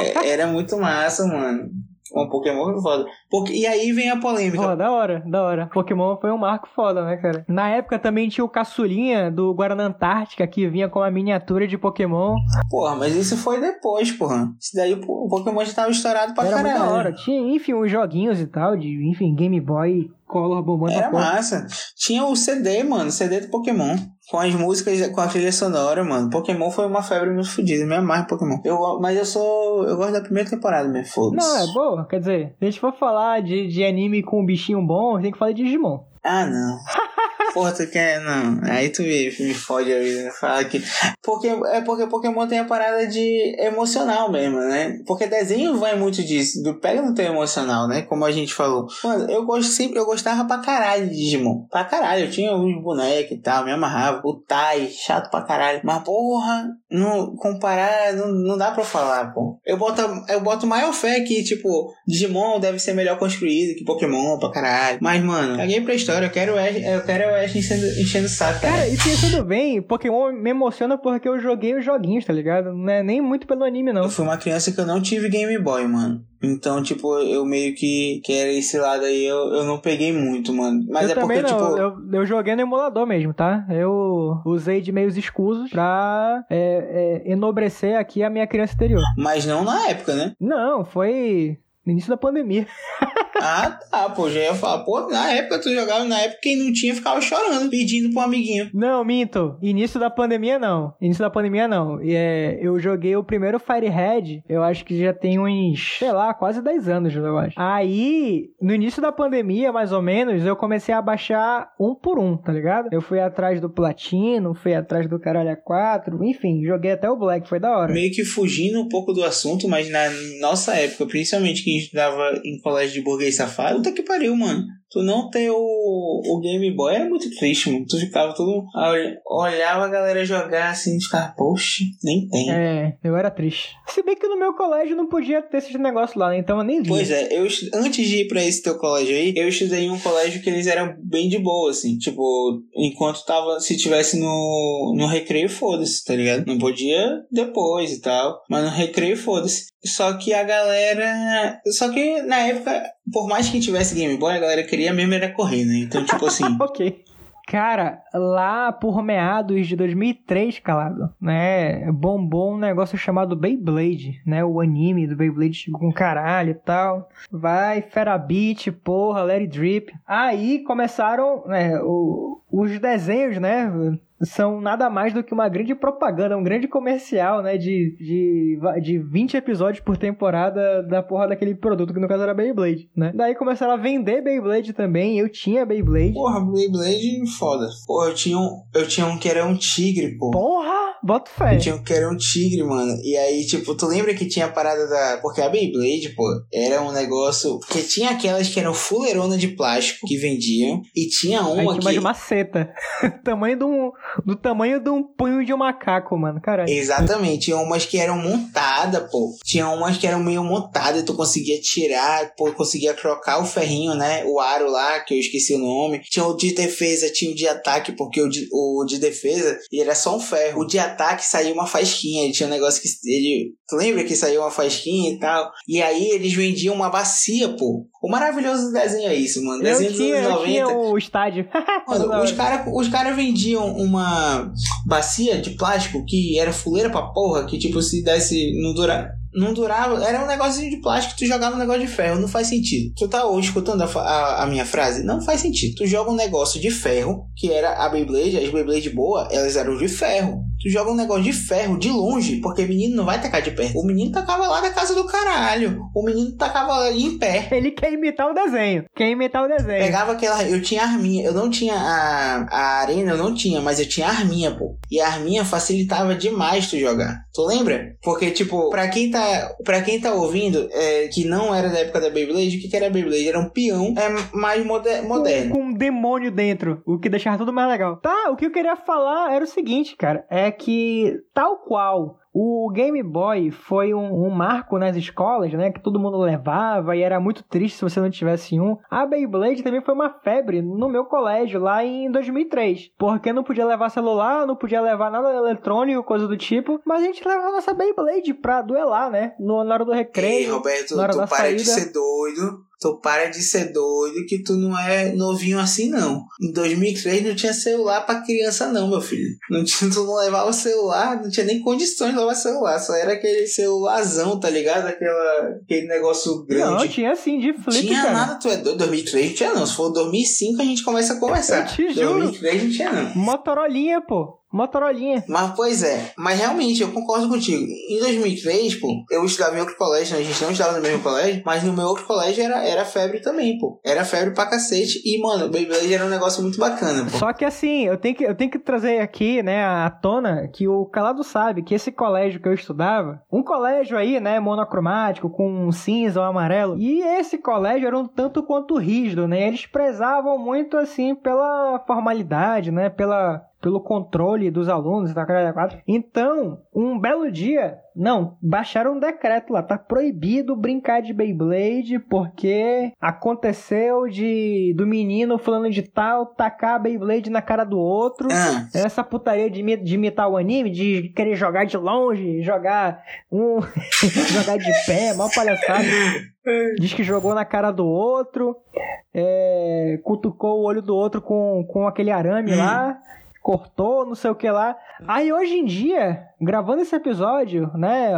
É, era muito massa, mano. Um Pokémon foi foda. Porque, e aí vem a polêmica. Pô, da hora, da hora. Pokémon foi um marco foda, né, cara? Na época também tinha o caçulinha do Guarana Antártica que vinha com a miniatura de Pokémon. Porra, mas isso foi depois, porra. Isso daí o Pokémon já tava estourado pra Era caralho. Muito da hora. Tinha, enfim, uns joguinhos e tal, de, enfim, Game Boy Color bombando. Era massa. Tinha o CD, mano, CD do Pokémon. Com as músicas, com a trilha sonora, mano. Pokémon foi uma febre muito fodida. Me amarro Pokémon. Eu, mas eu sou. Eu gosto da primeira temporada mesmo, foda-se. Não, é boa. Quer dizer, se a gente for falar de, de anime com um bichinho bom, tem que falar de Digimon. Ah, não. Porra, tu quer. Não. Aí tu me, me fode a vida. Fala que. Porque, é porque Pokémon tem a parada de emocional mesmo, né? Porque desenho vai muito disso. Do pega no teu emocional, né? Como a gente falou. Mano, eu gosto sempre. Eu gostava pra caralho de Digimon. Pra caralho. Eu tinha uns bonecos e tal. Me amarrava. O Tai, chato pra caralho. Mas, porra, não, comparar. Não, não dá pra falar, pô. Eu boto, eu boto maior fé que, tipo, Digimon deve ser melhor construído que Pokémon pra caralho. Mas, mano, caguei pra história. Eu quero, eu quero Enchendo, enchendo o saco. Cara, e tudo bem, Pokémon me emociona porque eu joguei os joguinhos, tá ligado? Não é nem muito pelo anime, não. Eu fui uma criança que eu não tive Game Boy, mano. Então, tipo, eu meio que, que era esse lado aí, eu, eu não peguei muito, mano. Mas eu é porque, não. tipo. Eu, eu joguei no emulador mesmo, tá? Eu usei de meios escusos pra é, é, enobrecer aqui a minha criança interior. Mas não na época, né? Não, foi no início da pandemia. ah, tá, pô, já ia falar, pô, na época tu jogava, na época quem não tinha ficava chorando, pedindo pro amiguinho. Não, minto. Início da pandemia não. Início da pandemia não. É, eu joguei o primeiro Firehead, eu acho que já tem uns, sei lá, quase 10 anos, eu acho. Aí, no início da pandemia, mais ou menos, eu comecei a baixar um por um, tá ligado? Eu fui atrás do Platino, fui atrás do Caralho 4, enfim, joguei até o Black, foi da hora. Meio que fugindo um pouco do assunto, mas na nossa época, principalmente que a gente estudava em colégio de burguês safado, puta que pariu, mano. Tu não ter o, o Game Boy era muito triste, mano. Tu ficava todo. Olhava a galera jogar assim e ficava, poxa, nem tem. É, eu era triste. Se bem que no meu colégio não podia ter esses negócios lá, né? Então eu nem vi. Pois é, eu antes de ir pra esse teu colégio aí, eu estudei em um colégio que eles eram bem de boa, assim. Tipo, enquanto tava. Se tivesse no, no recreio, foda-se, tá ligado? Não podia depois e tal. Mas no recreio, foda-se. Só que a galera. Só que na época, por mais que tivesse Game Boy, a galera queria mesmo era correr, né? Então, tipo assim. ok. Cara, lá por meados de 2003, calado, né? Bombou um negócio chamado Beyblade, né? O anime do Beyblade com caralho e tal. Vai, Ferabit, porra, It Drip. Aí começaram, né? O, os desenhos, né? São nada mais do que uma grande propaganda, um grande comercial, né? De, de, de 20 episódios por temporada da porra daquele produto, que no caso era Beyblade, né? Daí começaram a vender Beyblade também, eu tinha Beyblade. Porra, Beyblade foda. Porra, eu tinha um, eu tinha um que era um tigre, pô. Porra! Bota fé. Eu tinha um que era um tigre, mano. E aí, tipo, tu lembra que tinha a parada da. Porque a Beyblade, pô, era um negócio. Porque tinha aquelas que eram fuleirona de plástico que vendiam. E tinha uma aí tinha que. de maceta. tamanho de um do tamanho de um punho de um macaco, mano. Caralho. Exatamente. Tinha umas que eram montadas, pô. Tinha umas que eram meio montadas tu conseguia tirar, pô, conseguia trocar o ferrinho, né? O aro lá, que eu esqueci o nome. Tinha o de defesa, tinha o de ataque, porque o de, o de defesa era só um ferro. O de ataque saía uma fasquinha. Ele tinha um negócio que. Ele, tu lembra que saía uma fasquinha e tal? E aí eles vendiam uma bacia, pô. O maravilhoso desenho é isso, mano. Desenho eu tinha, dos anos 90. Eu tinha o estádio. mano, os caras os cara vendiam uma bacia de plástico que era fuleira pra porra, que tipo, se desse. não durar. Não durava, era um negocinho de plástico que tu jogava um negócio de ferro, não faz sentido. Tu tá hoje escutando a, a, a, minha frase? Não faz sentido. Tu joga um negócio de ferro, que era a Beyblade, as Beyblade boa, elas eram de ferro. Tu joga um negócio de ferro de longe, porque o menino não vai tacar de perto. O menino tacava lá da casa do caralho. O menino tacava ali em pé. Ele quer imitar o desenho. Quer imitar o desenho. Pegava aquela. Eu tinha arminha. Eu não tinha a, a arena, eu não tinha, mas eu tinha arminha, pô. E a arminha facilitava demais tu jogar. Tu lembra? Porque, tipo, pra quem tá, pra quem tá ouvindo, é, que não era da época da Beyblade, o que, que era Beyblade? Era um peão é, mais moder, moderno. Com um demônio dentro, o que deixava tudo mais legal. Tá, o que eu queria falar era o seguinte, cara. É que, tal qual o Game Boy foi um, um, marco nas escolas, né? Que todo mundo levava e era muito triste se você não tivesse um. A Beyblade também foi uma febre no meu colégio lá em 2003. Porque não podia levar celular, não podia levar nada eletrônico, coisa do tipo. Mas a gente levava nossa Beyblade pra duelar, né? No, na hora do recreio. Ei, Roberto, na hora tu da para saída. de ser doido. Tu para de ser doido que tu não é novinho assim, não. Em 2003 não tinha celular pra criança, não, meu filho. Não tinha, tu não levava celular, não tinha nem condições de levar celular. Só era aquele celularzão, tá ligado? Aquela, aquele negócio grande. Não, tinha sim, de flip, tinha cara. nada, tu é doido. 2003 não tinha, não. Se for 2005 a gente começa a conversar. Eu te juro. 2003 não tinha, não. Motorolinha, pô. Motorolinha. Mas, pois é. Mas realmente, eu concordo contigo. Em 2003, pô, eu estudava em outro colégio, né? a gente não estudava no mesmo colégio, mas no meu outro colégio era, era febre também, pô. Era febre pra cacete. E, mano, o Beyblade era um negócio muito bacana, pô. Só que assim, eu tenho que, eu tenho que trazer aqui, né, à tona que o Calado sabe que esse colégio que eu estudava, um colégio aí, né, monocromático, com um cinza ou amarelo, e esse colégio era um tanto quanto rígido, né? Eles prezavam muito, assim, pela formalidade, né, pela pelo controle dos alunos tal, caralho, quatro. Então, um belo dia, não, baixaram um decreto lá, tá proibido brincar de Beyblade porque aconteceu de do menino falando de tal tacar a Beyblade na cara do outro. Ah, Essa putaria de, de imitar o anime, de querer jogar de longe, jogar um. jogar de pé, mal palhaçada. Diz que jogou na cara do outro, é, cutucou o olho do outro com, com aquele arame Hum. lá, cortou, não sei o que lá. Aí hoje em dia, gravando esse episódio, né,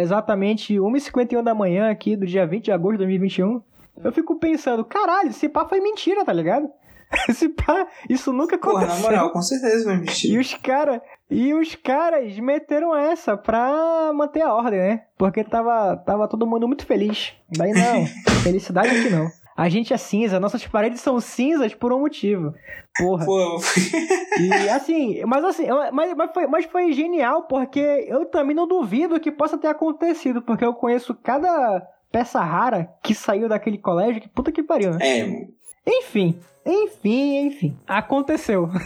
exatamente 1h51 da manhã aqui do dia 20 de agosto de 2021, eu fico pensando, caralho, esse pá foi mentira, tá ligado? Esse pá, isso nunca porra, aconteceu. na moral, com certeza vai E vestir. os cara, e os caras meteram essa pra manter a ordem, né? Porque tava, tava todo mundo muito feliz. Daí não, felicidade aqui não. A gente é cinza, nossas paredes são cinzas por um motivo. Porra. Pô, E assim, mas assim, mas, mas, foi, mas foi genial porque eu também não duvido que possa ter acontecido, porque eu conheço cada peça rara que saiu daquele colégio, que puta que pariu, né? é, Enfim, enfim, enfim. Aconteceu.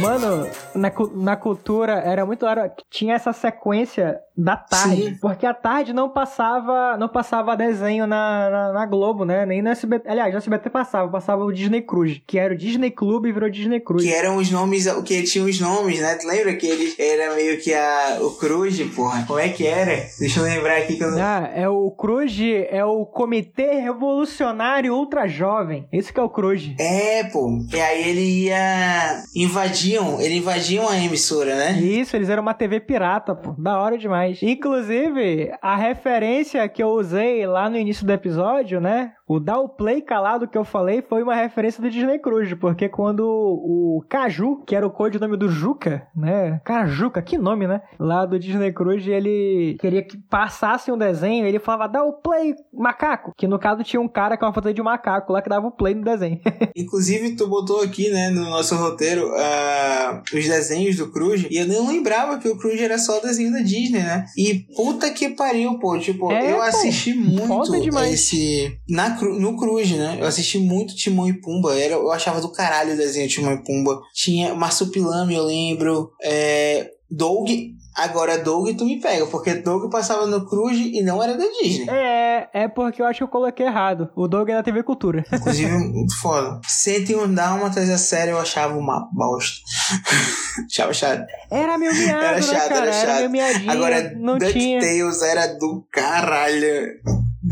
Mano, na, na cultura era muito hora que tinha essa sequência da tarde. Sim. Porque a tarde não passava não passava desenho na, na, na Globo, né? Nem no SBT. Aliás, no SBT passava, passava o Disney Cruise, que era o Disney Clube e virou Disney Cruise. que eram os nomes, o que tinha os nomes, né? Tu lembra que ele era meio que a, o Cruz, porra? Como é que era? Deixa eu lembrar aqui que eu não. Ah, é o Cruz, é o Comitê Revolucionário Ultra Jovem. Esse que é o Cruz. É, pô. E aí ele ia. Invadiam, ele invadiam a emissora, né? Isso, eles eram uma TV pirata, pô. Da hora demais. Inclusive, a referência que eu usei lá no início do episódio, né? O dar o play calado que eu falei foi uma referência do Disney Cruise, porque quando o Caju, que era o codinome do Juca, né? Cara, Juca, que nome, né? Lá do Disney Cruise, ele queria que passasse um desenho, ele falava, dá o play, macaco. Que no caso tinha um cara com uma foto de um macaco lá que dava o play no desenho. Inclusive, tu botou aqui, né, no nosso roteiro, ah, os desenhos do Cruz. E eu nem lembrava que o Cruz era só o desenho da Disney, né? E puta que pariu, pô. Tipo, É, eu pô. assisti muito esse. Na, Cru- no Cruz, né? Eu assisti muito Timão e Pumba. Era, eu achava do caralho o desenho Timão e Pumba. Tinha Marsupilame, eu lembro. É, Doug. Agora, Doug, tu me pega, porque Doug passava no Cruz e não era da Disney. é, é porque eu acho que eu coloquei errado. O Doug é da TV Cultura. Inclusive, muito foda. 101 Dálmatas, a série eu achava uma bosta. achava chato. Era meu miado, Era né, chato, cara? era chato. meu miadinho. Agora, não tinha. DuckTales era do caralho.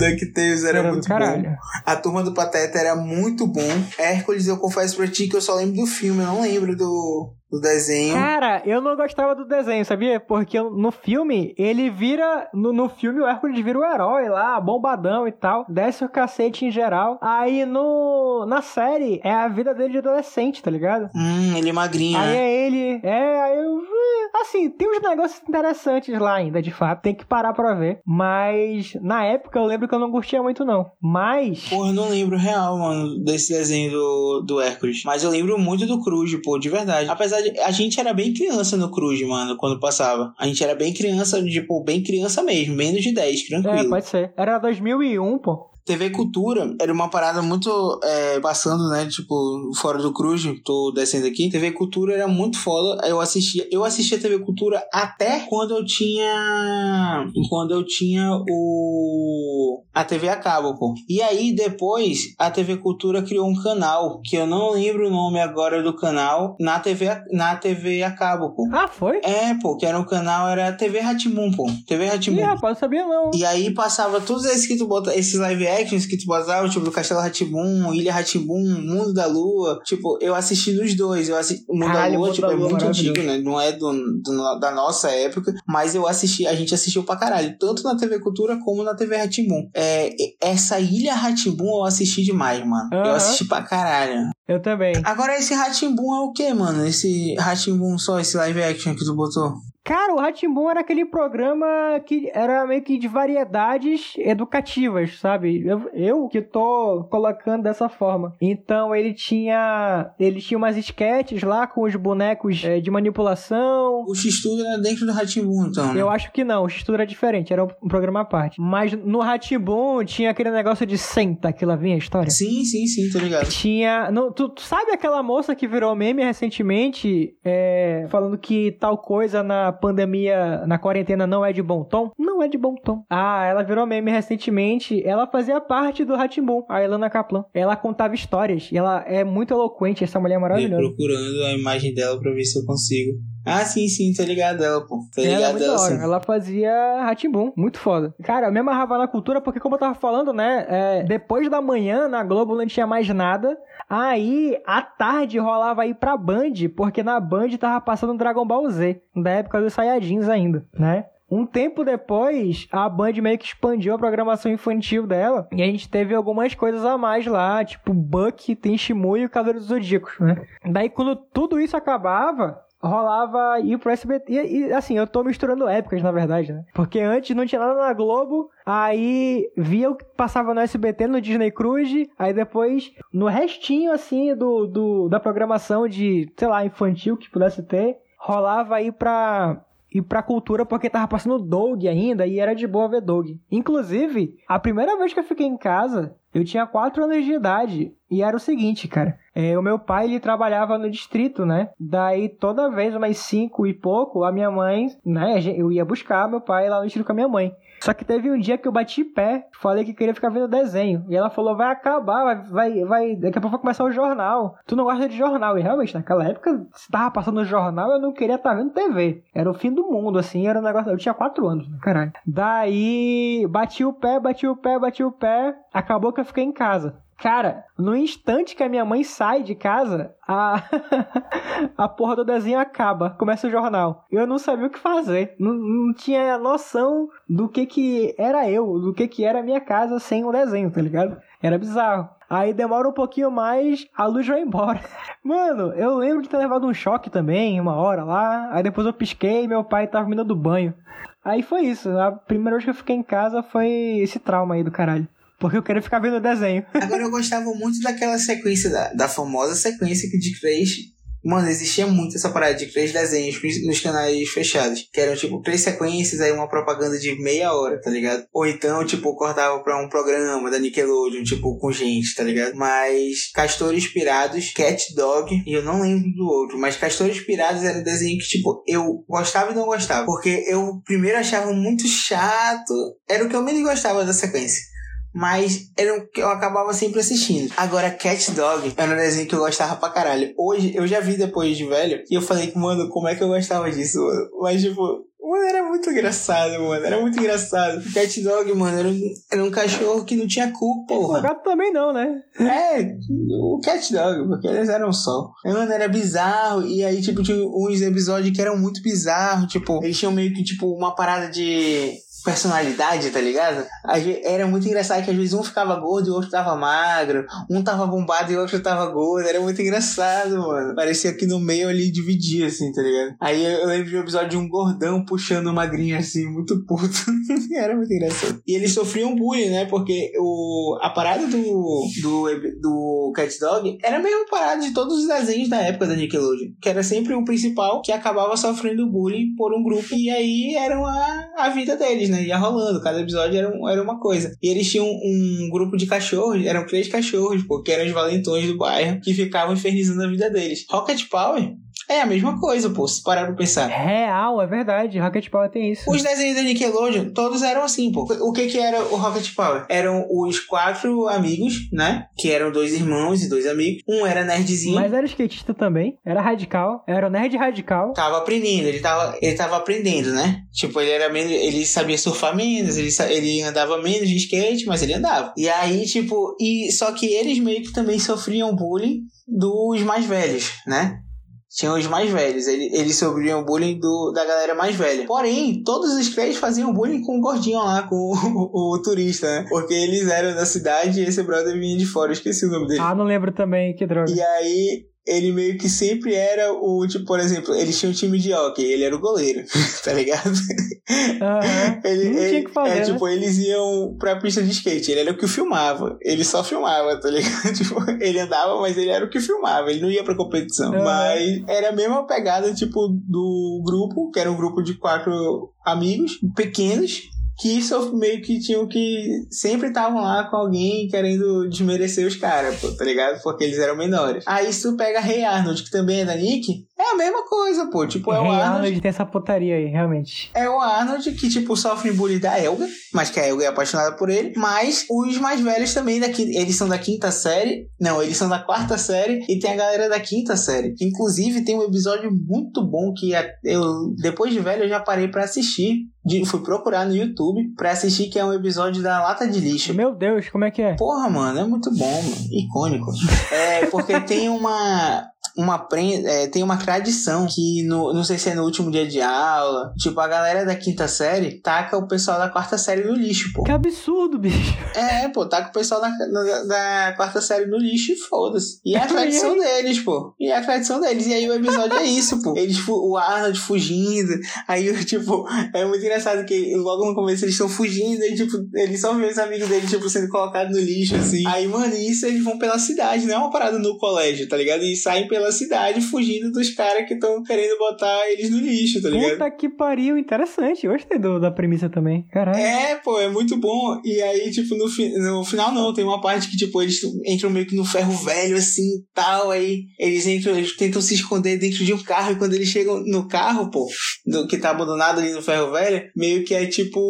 DuckTales era, Era muito caralho. bom. A turma do Pateta era muito bom. Hércules, eu confesso pra ti que eu só lembro do filme, eu não lembro do, do desenho. Cara, eu não gostava do desenho, sabia? Porque no filme, ele vira. No, no filme, o Hércules vira o herói lá, bombadão e tal. Desce o cacete em geral. Aí no. Na série, é a vida dele de adolescente, tá ligado? Hum, ele é magrinho, Aí né? é ele. É, aí eu. eh, Assim, tem uns negócios interessantes lá ainda, de fato. Tem que parar pra ver. Mas na época eu lembro que eu não curtia muito, não. Mas. Porra, eu não lembro real, mano, desse desenho do, do Hércules. Mas eu lembro muito do Cruz, pô, de verdade. Apesar de. A gente era bem criança no Cruz, mano, quando passava. A gente era bem criança, tipo, bem criança mesmo, menos de 10, É, tranquilo. pode ser. Era 2001, pô. TV Cultura era uma parada muito é, passando, né? Tipo, fora do Cruz, tô descendo aqui. TV Cultura era muito foda. Eu assistia, eu assistia TV Cultura até quando eu tinha. Quando eu tinha o. A TV a cabo, pô. E aí, depois, a TV Cultura criou um canal, que eu não lembro o nome agora do canal, na TV, a- na TV a cabo, pô. Ah, foi? É, pô, que era um canal, era TV Ratimun, pô. TV Ih, Ratimun. rapaz, sabia não. E aí passava todos esses que tu bota, esses live actions que tu botava, tipo do Castelo Ratibum, Ilha Ratibum, Mundo da Lua. Tipo, eu assisti nos dois. Eu assisti, o Mundo Caralho, da Lua, Mundo tipo, da é Lua, muito maravilhoso. antigo, né? Não é do, do- da nossa época, mas eu assisti, a gente assistiu pra caralho, tanto na TV Cultura como na TV Ratibum. É, essa Ilha Ratibum eu assisti demais, mano. Eu assisti pra caralho. Eu também. Agora esse Ratimbum é o que, mano? Esse Ratimbum só, esse live action que tu botou? Cara, o Ratimbun era aquele programa que era meio que de variedades educativas, sabe? Eu, eu que tô colocando dessa forma. Então ele tinha. Ele tinha umas esquetes lá com os bonecos eh, de manipulação. O X-Tudo era dentro do Ratimbum, então. né? Eu acho que não, o X era diferente, era um programa à parte. Mas no Ratimbun tinha aquele negócio de senta que lá vinha a história. Sim, sim, sim, tô ligado. Tinha. não, tu, tu sabe aquela moça que virou meme recentemente, é, falando que tal coisa na pandemia, na quarentena, não é de bom tom? Não é de bom tom. Ah, ela virou meme recentemente. Ela fazia parte do Ratimbun, a Elana Kaplan. Ela contava histórias e ela é muito eloquente. Essa mulher é Eu maravilhosa. procurando a imagem dela pra ver se eu consigo. Ah, sim, sim, tô ligado dela, pô. Tô Ela é ligado da hora. sim. Ela fazia Ratimbum, muito foda. Cara, eu me amarrava na cultura porque, como eu tava falando, né? é, depois da manhã, na Globo não tinha mais nada. Aí, à tarde, rolava aí pra Band, porque na Band tava passando Dragon Ball Z, da época dos Saiyajins ainda, né? Um tempo depois, a Band meio que expandiu a programação infantil dela. E a gente teve algumas coisas a mais lá, tipo Buck, Tenchimu e o Cavaleiro dos Zodíacos, né? Daí, quando tudo isso acabava, rolava ir pro SBT. E, e, assim, eu tô misturando épocas, na verdade, né? Porque antes não tinha nada na Globo, aí via o que passava no SBT, no Disney Cruise, aí depois, no restinho, assim, do, do da programação de, sei lá, infantil que pudesse ter, rolava aí pra. Ir pra cultura porque tava passando Doug ainda e era de boa ver Doug. Inclusive, a primeira vez que eu fiquei em casa, eu tinha 4 anos de idade. E era o seguinte, cara. É, o meu pai, ele trabalhava no distrito, né? Daí, toda vez, umas 5 e pouco, a minha mãe, né? Eu ia buscar meu pai lá no distrito com a minha mãe. Só que teve um dia que eu bati pé, falei que queria ficar vendo desenho. E ela falou, vai acabar, vai, vai, daqui a pouco vai começar o jornal. Tu não gosta de jornal. E realmente, naquela época, se tava passando jornal, eu não queria estar vendo TV. Era o fim do mundo, assim, era um negócio... Eu tinha 4 anos, caralho. Daí, bati o pé, bati o pé, bati o pé. Acabou que eu fiquei em casa. Cara, no instante que a minha mãe sai de casa, a, a porra do desenho acaba, começa o jornal. Eu não sabia o que fazer, não, não tinha noção do que que era eu, do que que era a minha casa sem o desenho, tá ligado? Era bizarro. Aí demora um pouquinho mais, a luz vai embora. Mano, eu lembro de ter levado um choque também, uma hora lá. Aí depois eu pisquei e meu pai tava me dando banho. Aí foi isso. A primeira vez que eu fiquei em casa foi esse trauma aí do caralho. Porque eu queria ficar vendo o desenho. Agora eu gostava muito daquela sequência, da, da famosa sequência que de três. Mano, existia muito essa parada de três desenhos nos canais fechados. Que eram, tipo, três sequências, aí uma propaganda de meia hora, tá ligado? Ou então, tipo, cortava pra um programa da Nickelodeon, tipo, com gente, tá ligado? Mas Castores Pirados, Cat Dog, e eu não lembro do outro, mas Castores Pirados era um desenho que, tipo, eu gostava e não gostava. Porque eu primeiro achava muito chato. Era o que eu menos gostava da sequência. Mas era o que eu acabava sempre assistindo. Agora, Cat Dog era um desenho que eu gostava pra caralho. Hoje, eu já vi depois de velho. E eu falei, mano, como é que eu gostava disso, mano? Mas, tipo, Mano, era muito engraçado, mano. Era muito engraçado. O Cat Dog, mano, era um, era um cachorro que não tinha cu, O porra. gato também não, né? É, o Cat Dog, porque eles eram só. Mano, era bizarro. E aí, tipo, tinha uns episódios que eram muito bizarros. Tipo, eles tinham meio que, tipo, uma parada de personalidade, tá ligado? Era muito engraçado que às vezes um ficava gordo e o outro tava magro, um tava bombado e o outro tava gordo, era muito engraçado, mano. Parecia que no meio ali dividia, assim, tá ligado? Aí eu eu lembro de um episódio de um gordão puxando o magrinho assim, muito puto. era muito engraçado. E eles sofriam bullying, né? Porque o, a parada do, do, do Cat Dog era a mesma parada de todos os desenhos da época da Nickelodeon. Que era sempre o principal que acabava sofrendo bullying por um grupo. E aí era a, a vida deles, né? Ia rolando. Cada episódio era, um- era uma coisa. E eles tinham um grupo de cachorros, eram três cachorros, pô, que eram os valentões do bairro, que ficavam infernizando a vida deles. Rocket Power é a mesma coisa, pô, se parar pra pensar. Real, é verdade. Rocket Power tem isso. Os desenhos da Nickelodeon, todos eram assim, pô. O que que era o Rocket Power? Eram os quatro amigos, né? Que eram dois irmãos e dois amigos. Um era nerdzinho. Mas era skatista também. Era radical. Era o nerd radical. Tava aprendendo, ele tava, ele tava aprendendo, né? Tipo, ele era menos, ele sabia surfar menos, ele, sa- ele andava menos de skate, mas ele andava. E aí, tipo, e só que eles meio que também sofriam bullying dos mais velhos, né? Tinham os mais velhos, ele- eles sofriam bullying do, da galera mais velha. Porém, todos os três faziam bullying com o gordinho lá, com o, o turista, né? Porque eles eram da cidade e esse brother vinha de fora, eu esqueci o nome dele. Ah, não lembro também, que droga. E aí, ele meio que sempre era o, tipo, por exemplo, eles tinham um time de hockey, ele era o goleiro, tá ligado? Aham. Ele, Não tinha que fazer, é, né? tipo, eles iam pra pista de skate, ele era o que filmava, ele só filmava, tá ligado? Tipo, ele andava, mas ele era o que filmava, ele não ia pra competição. Aham. Mas era a mesma pegada, tipo, do grupo, que era um grupo de quatro amigos, pequenos, que só meio que tinham que. Sempre estavam lá com alguém querendo desmerecer os caras, tá ligado? Porque eles eram menores. Aí tu pega Rei Arnold, que também é da Nick, é a mesma coisa, pô. Tipo, é o Arnold. Arnold tem essa putaria aí, realmente. É o Arnold que, tipo, sofre bullying da Elga, mas que a Elga é apaixonada por ele. Mas os mais velhos também, da quinta, eles são da quinta série. Não, eles são da quarta série. E tem a galera da quinta série. Inclusive, tem um episódio muito bom que eu, depois de velho, eu já parei pra assistir. De, fui procurar no YouTube pra assistir, que é um episódio da Lata de Lixo. Meu Deus, como é que é? Porra, mano, é muito bom, mano. Icônico. É, porque tem uma. Uma pre- é, tem uma tradição que no, não sei se é no último dia de aula. Tipo, a galera da quinta série taca o pessoal da quarta série no lixo, pô. Que absurdo, bicho. É, pô, taca o pessoal da, da, da quarta série no lixo e foda-se. E é a tradição deles, pô. E é a tradição deles. E aí o episódio é isso, pô. Eles, o Arnold fugindo. Aí, tipo, é muito engraçado que logo no começo eles estão fugindo. Aí, tipo, eles só vê os amigos deles, tipo, sendo colocados no lixo, assim. Aí, mano, isso eles vão pela cidade. Não é uma parada no colégio, tá ligado? E saem pela cidade fugindo dos caras que estão querendo botar eles no lixo, tá ligado? Puta que pariu, interessante. Gostei do, da premissa também. Caralho. É, pô, é muito bom. E aí, tipo, no, fi- no final não, tem uma parte que, tipo, eles entram meio que no ferro velho, assim, tal, aí eles entram, eles tentam se esconder dentro de um carro, e quando eles chegam no carro, pô, do, que tá abandonado ali no ferro velho, meio que é tipo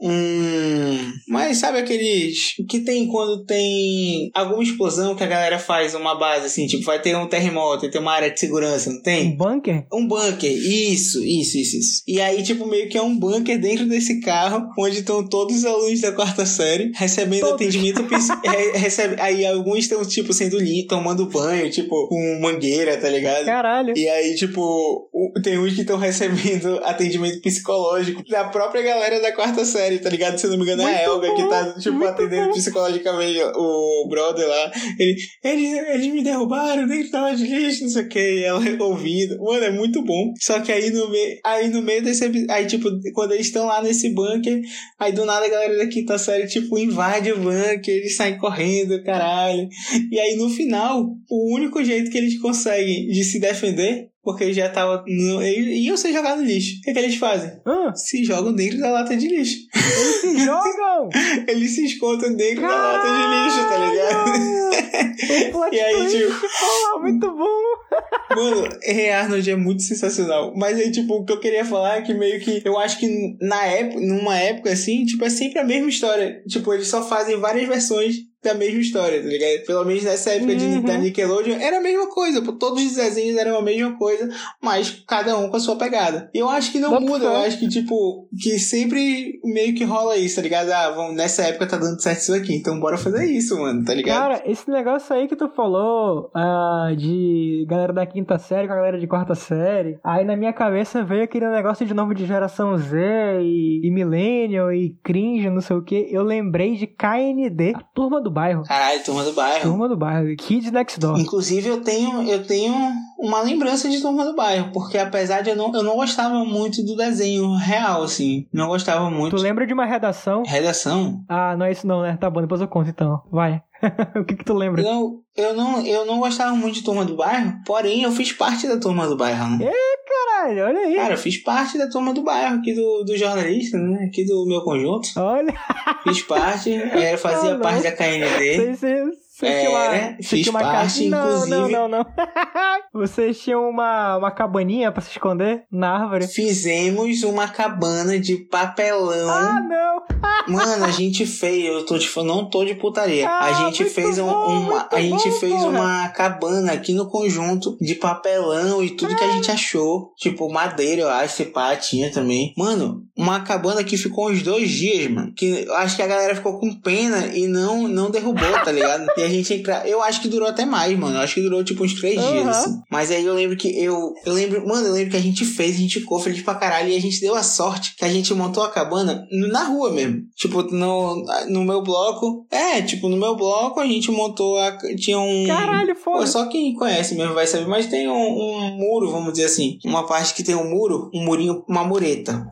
um... Mas sabe aqueles... que tem quando tem alguma explosão que a galera faz uma base, assim, tipo, vai ter um terremoto, tem uma área de segurança, não tem? Um bunker? Um bunker, isso, isso, isso, isso. E aí, tipo, meio que é um bunker dentro desse carro, onde estão todos os alunos da quarta série recebendo Todos. atendimento. é, recebe, aí alguns estão, tipo, sendo li, tomando banho, tipo, com mangueira, tá ligado? Caralho. E aí, tipo, tem uns que estão recebendo atendimento psicológico da própria galera da quarta série, tá ligado? Se não me engano, é a Muito Elga que bom, tá, tipo, muito atendendo bom. psicologicamente o brother lá. Ele, eles, eles me derrubaram dentro da loja lixo, não sei o que, e ela ouvindo. Mano, é muito bom. Só que aí no meio, aí no meio desse aí tipo, quando eles estão lá nesse bunker, aí do nada a galera da quinta série, tipo, invade o bunker, eles saem correndo, caralho. E aí no final, o único jeito que eles conseguem de se defender, porque já tava no, eles iam ser jogados no lixo. O que, que eles fazem? Ah, Se jogam dentro da lata de lixo. eles se jogam! Eles se escondem dentro da lata de lixo, tá ligado? E aí, twist, tipo- porra, muito bom. Mano, Rei Arnold é muito sensacional. Mas aí, tipo, o que eu queria falar é que meio que eu acho que na época, numa época assim, tipo, é sempre a mesma história. Tipo, eles só fazem várias versões da mesma história, tá ligado? Pelo menos nessa época de, Uhum. da Nickelodeon, era a mesma coisa, pô. Todos os desenhos eram a mesma coisa, mas cada um com a sua pegada. E eu acho que não muda, eu acho que, tipo, que sempre meio que rola isso, tá ligado? Ah, vamos, nessa época tá dando certo isso aqui, então bora fazer isso, mano, tá ligado? Cara, esse negócio aí que tu falou ah, de galera da quinta série com a galera de quarta série, aí na minha cabeça veio aquele negócio de novo de geração Z e, e Millennial e cringe, não sei o que. Eu lembrei de KND, a turma do bairro. Caralho, turma do bairro. Turma do bairro, Kids Next Door. Inclusive, eu tenho, eu tenho uma lembrança de Turma do Bairro, porque apesar de eu não, eu não gostava muito do desenho real, assim. Não gostava muito. Tu lembra de uma redação? Redação? Ah, não é isso não, né? Tá bom, depois eu conto então. Vai. o que que tu lembra? Eu, eu, não, eu não gostava muito de Turma do Bairro, porém eu fiz parte da Turma do Bairro, né? Caralho, olha aí. Cara, eu fiz parte da Turma do Bairro aqui do, do jornalista, né? Aqui do meu conjunto. Olha, Fiz parte, é, fazia Ah, não. parte da KND. vocês, vocês, vocês É, tinham uma, né? uma parte, ca- não, inclusive. Não, não, não. vocês tinham uma, uma cabaninha pra se esconder na árvore. Fizemos uma cabana de papelão. Ah, não. Mano, a gente fez, eu tô falando, não tô de putaria. Ah, a gente fez um- bom, uma, muito a gente bom, fez porra. uma cabana aqui no conjunto de papelão e tudo que a gente achou, tipo madeira, eu acho, se pá, tinha também. Mano, uma cabana que ficou uns dois dias, mano, que eu acho que a galera ficou com pena e não não derrubou, tá ligado? e a gente, entra- eu acho que durou até mais, mano. Eu acho que durou tipo uns três dias, Aham. assim. Mas aí eu lembro que eu, eu lembro, mano, eu lembro que a gente fez, a gente ficou feliz pra caralho e a gente deu a sorte que a gente montou a cabana na rua mesmo. Tipo, no, no meu bloco. É, tipo, no meu bloco a gente montou a. Tinha um. Caralho, Pô, foda. só quem conhece mesmo vai saber, mas tem um, um muro, vamos dizer assim. Uma parte que tem um muro, um murinho, uma mureta.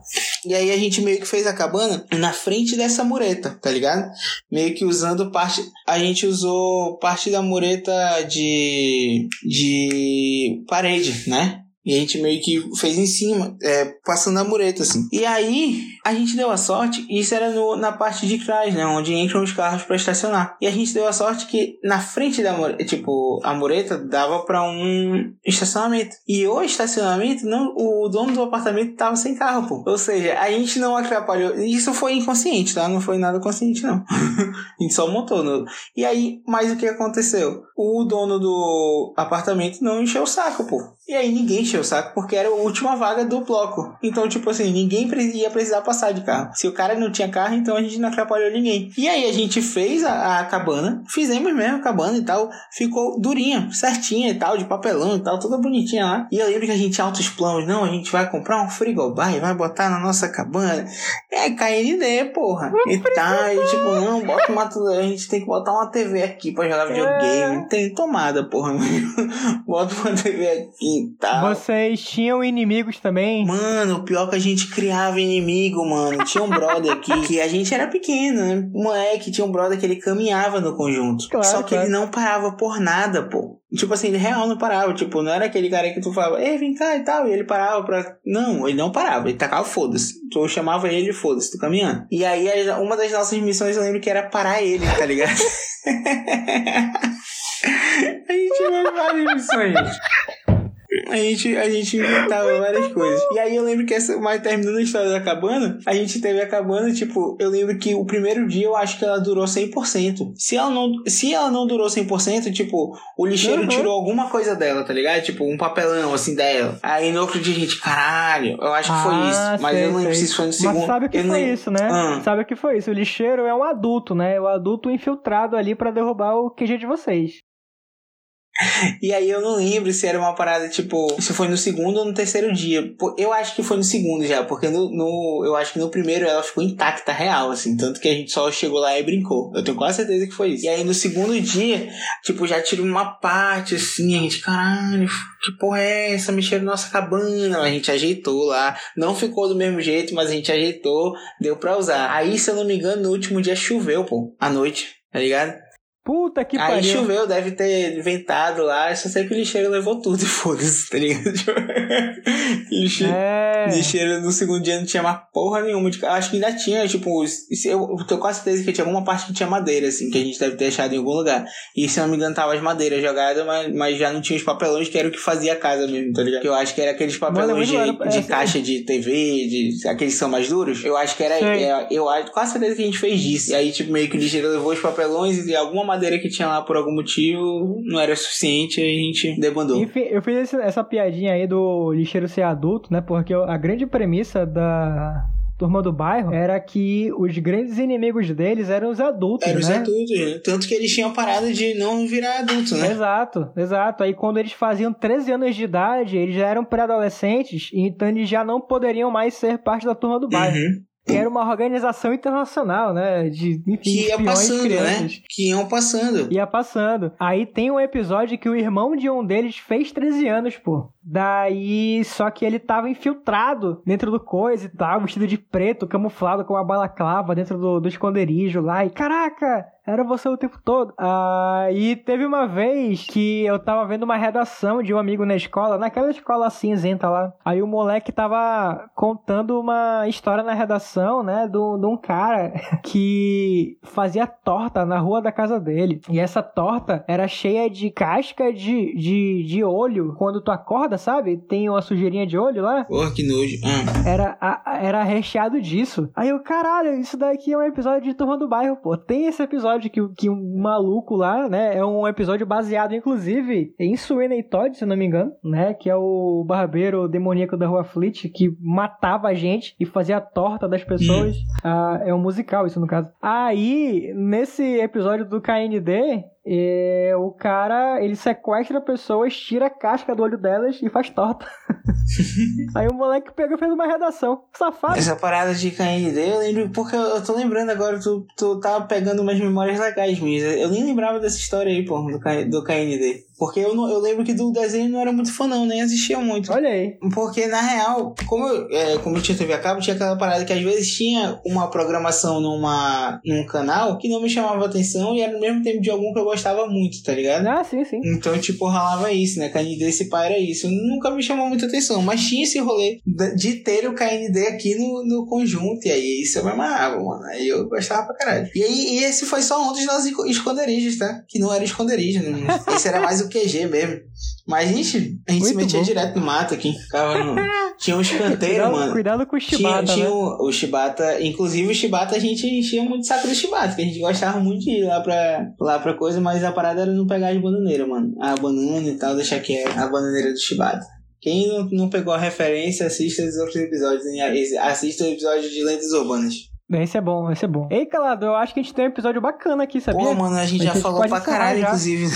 E aí a gente meio que fez a cabana na frente dessa mureta, tá ligado? Meio que usando parte. A gente usou parte da mureta de. de parede, né? E a gente meio que fez em cima, é, passando a mureta, assim. E aí, a gente deu a sorte, e isso era no, na parte de trás, né? Onde entram os carros pra estacionar. E a gente deu a sorte que na frente da mureta, tipo, a mureta dava pra um estacionamento. E o estacionamento, não, o dono do apartamento tava sem carro, pô. Ou seja, a gente não atrapalhou. Isso foi inconsciente, tá? Não foi nada consciente, não. a gente só montou. No... E aí, mas o que aconteceu? O dono do apartamento não encheu o saco, pô. E aí ninguém encheu o saco porque era a última vaga do bloco. Então, tipo assim, ninguém ia precisar passar de carro. Se o cara não tinha carro, então a gente não atrapalhou ninguém. E aí a gente fez a, a cabana, fizemos mesmo a cabana e tal. Ficou durinha, certinha e tal, de papelão e tal, toda bonitinha lá. E eu lembro que a gente tinha altos planos. Não, a gente vai comprar um frigobar e vai botar na nossa cabana. É KND, porra. E tal, e tipo, não, bota uma. A gente tem que botar uma TV aqui pra jogar videogame. Tem tomada, porra. Bota uma TV aqui e tal. Vocês tinham inimigos também? Mano, o pior é que a gente criava inimigo, mano. Tinha um brother aqui que a gente era pequeno, né? Moleque, tinha um brother que ele caminhava no conjunto. Claro, Só que claro. ele não parava por nada, pô. Tipo assim, ele real não parava. Tipo, não era aquele cara que tu falava, ei, vem cá e tal. E ele parava pra. Não, ele não parava. Ele tacava foda-se. Tu chamava ele e foda-se, tu caminhando. E aí, uma das nossas missões eu lembro que era parar ele, tá ligado? a gente tinha várias missões. A gente, a gente inventava várias coisas. E aí eu lembro que essa, mas terminando a história da cabana, a gente teve a cabana, tipo, eu lembro que o primeiro dia eu acho que ela durou 100%. Se ela não, se ela não durou 100%, tipo, o lixeiro Uhum. tirou alguma coisa dela, tá ligado? Tipo, um papelão assim dela. Aí no outro dia a gente, caralho, eu acho que foi Ah, isso. Mas sei, eu não lembro sei. se foi no segundo. Mas sabe o que eu foi lembro. isso, né? Ah. Sabe o que foi isso? O lixeiro é um adulto, né? O adulto infiltrado ali pra derrubar o QG de vocês. E aí eu não lembro se era uma parada, tipo, se foi no segundo ou no terceiro dia. Eu acho que foi no segundo já, porque no, no- eu acho que no primeiro ela ficou intacta, real, assim. Tanto que a gente só chegou lá e brincou. Eu tenho quase certeza que foi isso. E aí no segundo dia, tipo, já tirou uma parte, assim, a gente, caralho, que porra é essa? Mexeram nossa cabana. A gente ajeitou lá. Não ficou do mesmo jeito, mas a gente ajeitou, deu pra usar. Aí, se eu não me engano, no último dia choveu, pô, à noite, tá ligado? Puta que Aí pariu. choveu, deve ter ventado lá. Só sei que o lixeiro levou tudo e foda-se, tá ligado? lixeiro, É. lixeiro no segundo dia não tinha mais porra nenhuma. De... Acho que ainda tinha, tipo, eu tô quase certeza que tinha alguma parte que tinha madeira, assim, que a gente deve ter achado em algum lugar. E se não me engano, tava as madeiras jogadas, mas, mas já não tinha os papelões que era o que fazia a casa mesmo, tá ligado? Que eu acho que era aqueles papelões de, era- de é, caixa de TV, de aqueles que são mais duros. Eu acho que era. É, eu acho quase certeza que a gente fez disso. E aí, tipo, meio que o lixeiro levou os papelões e alguma madeira que tinha lá por algum motivo não era suficiente, aí a gente debandou. Enfim, eu fiz esse- essa piadinha aí do lixeiro ser adulto, né? Porque a grande premissa da turma do bairro era que os grandes inimigos deles eram os adultos, Eram os né? adultos, né? Tanto que eles tinham parada de não virar adulto, né? Exato, exato. Aí quando eles faziam 13 anos de idade, eles já eram pré-adolescentes, então eles já não poderiam mais ser parte da turma do bairro. Uhum. Que era uma organização internacional, né? De, enfim, Que ia passando, né? Que iam passando. Ia passando. Aí tem um episódio que o irmão de um deles fez 13 anos, pô. Daí, só que ele tava infiltrado dentro do coisa e tal, vestido de preto, camuflado com uma balaclava dentro do, do esconderijo lá. E caraca, era você o tempo todo. Aí teve uma vez que eu tava vendo uma redação de um amigo na escola, naquela escola cinzenta lá. Aí o moleque tava contando uma história na redação, né, de um cara que fazia torta na rua da casa dele. E essa torta era cheia de casca de, de, de olho. Quando tu acorda, sabe? Tem uma sujeirinha de olho lá. Porra, que nojo. Ah. Era, a- era recheado disso. Aí eu, caralho, isso daqui é um episódio de Turma do Bairro, pô. Tem esse episódio que, que um maluco lá, né? É um episódio baseado, inclusive, em Sweeney Todd, se não me engano, né? Que é o barbeiro demoníaco da Rua Fleet, que matava a gente e fazia a torta das pessoas. Ah, é um musical, isso no caso. Aí, nesse episódio do KND, é, o cara, ele sequestra pessoas, tira a casca do olho delas e faz torta. Aí o moleque pegou e fez uma redação. Safado. Essa parada de KND, eu lembro, porque eu, eu tô lembrando agora, tu, tu tava pegando umas memórias legais minhas. Eu nem lembrava dessa história aí, pô, do, do KND. Porque eu, não- eu lembro que do desenho não era muito fã, não, nem assistia muito. Olha aí. Porque, na real, como eu, é, como eu tinha TV a cabo, tinha aquela parada que às vezes tinha uma programação numa, num canal que não me chamava atenção e era no mesmo tempo de algum que eu gostava muito, tá ligado? Ah, sim, sim. Então, tipo, rolava isso, né? KND, esse pai era isso. Nunca me chamou muita atenção, mas tinha esse rolê de ter o KND aqui no, no conjunto. E aí, isso eu me amarrava, mano. Aí eu gostava pra caralho. E aí, e esse foi só um dos nossos esco- esconderijos, tá? Que não era esconderijo, né? Esse era mais o QG mesmo. Mas, gente, a gente se metia bom. direto no mato aqui. Ficava no... Tinha um escanteiro, Cuidado, mano. cuidado com o Tinha, Chibata, tinha né? o, o Shibata, inclusive o Shibata a gente enchia muito saco do Shibata, que a gente gostava muito de ir lá pra, lá pra coisa, mas a parada era não pegar as bananeiras, mano. A banana e tal, deixar que é a bananeira do Shibata. Quem não, não pegou a referência, assista os outros episódios, assista o episódio de Lendas Urbanas. Esse é bom, esse é bom. Ei, Calado, eu acho que a gente tem um episódio bacana aqui, sabia? Pô, mano, a gente A já gente falou pode pra caralho, já. inclusive.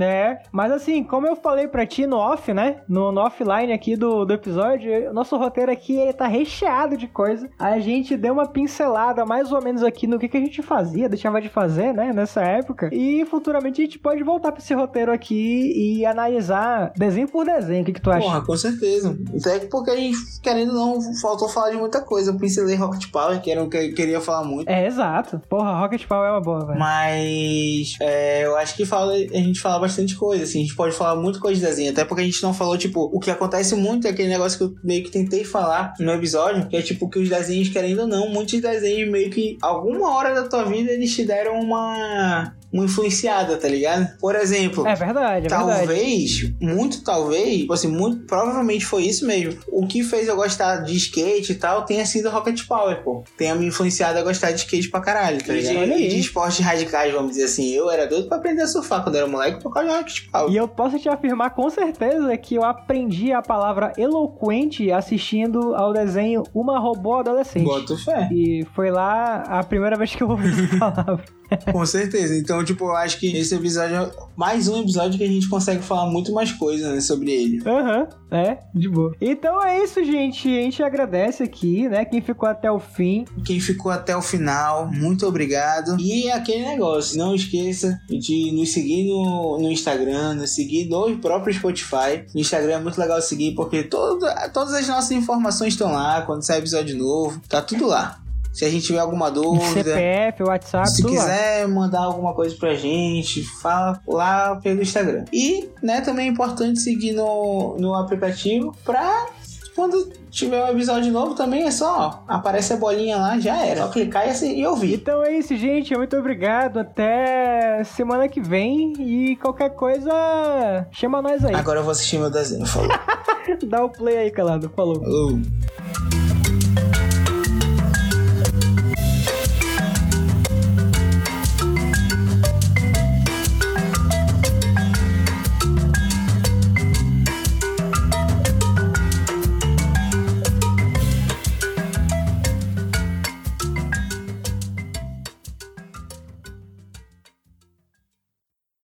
É, mas assim, como eu falei pra ti no off, né? No, no offline aqui do, do episódio, nosso roteiro aqui ele tá recheado de coisa. A gente deu uma pincelada mais ou menos aqui no que, que a gente fazia, deixava de fazer, né? Nessa época. E futuramente a gente pode voltar pra esse roteiro aqui e analisar desenho por desenho. O que, que tu acha? Porra, com certeza. Até porque a gente, querendo ou não, faltou falar de muita coisa. Eu pincelei Rocket Power, que era o que queria falar muito. É, exato. Porra, Rocket Power é uma boa, velho. Mas é, eu acho que fala, a gente fala bastante coisa, assim, a gente pode falar muito coisa de desenho, até porque a gente não falou, tipo, o que acontece muito é aquele negócio que eu meio que tentei falar no episódio, que é tipo que os desenhos, querendo ou não, muitos desenhos meio que alguma hora da tua vida eles te deram uma, uma influenciada, tá ligado? Por exemplo, É verdade, é verdade. Talvez, muito talvez, tipo assim, muito provavelmente foi isso mesmo. O que fez eu gostar de skate e tal tenha sido Rocket Power, pô. Tenha me influenciado a gostar de skate pra caralho, tá ligado? aí. E de esportes radicais, vamos dizer assim. Eu era doido pra aprender a surfar quando era moleque por causa de Rocket Power. E eu posso te afirmar com certeza que eu aprendi a palavra eloquente assistindo ao desenho Uma Robô Adolescente. Boto fé. E foi lá a primeira vez que eu ouvi essa palavra. Com certeza. Então, tipo, eu acho que esse episódio é mais um episódio que a gente consegue falar muito mais coisa né, sobre ele. Aham, é, de boa. Então é isso, gente. A gente agradece aqui, né? Quem ficou até o fim. Quem ficou até o final, muito obrigado. E aquele negócio, não esqueça de nos seguir no, no Instagram, nos seguir no próprio Spotify. No Instagram é muito legal seguir porque todo, todas as nossas informações estão lá. Quando sai episódio novo, tá tudo lá. Se a gente tiver alguma dúvida. CPF, WhatsApp, Se tudo lá. quiser mandar alguma coisa pra gente, fala lá pelo Instagram. E, né, também é importante seguir no, no aplicativo pra quando tiver um episódio novo também é só, ó, aparece a bolinha lá, já era. Só clicar e, assim, e ouvir. Então é isso, gente. Muito obrigado. Até semana que vem. E qualquer coisa, chama nós aí. Agora eu vou assistir meu desenho. Falou. Dá o play aí, calado. Falou. Falou.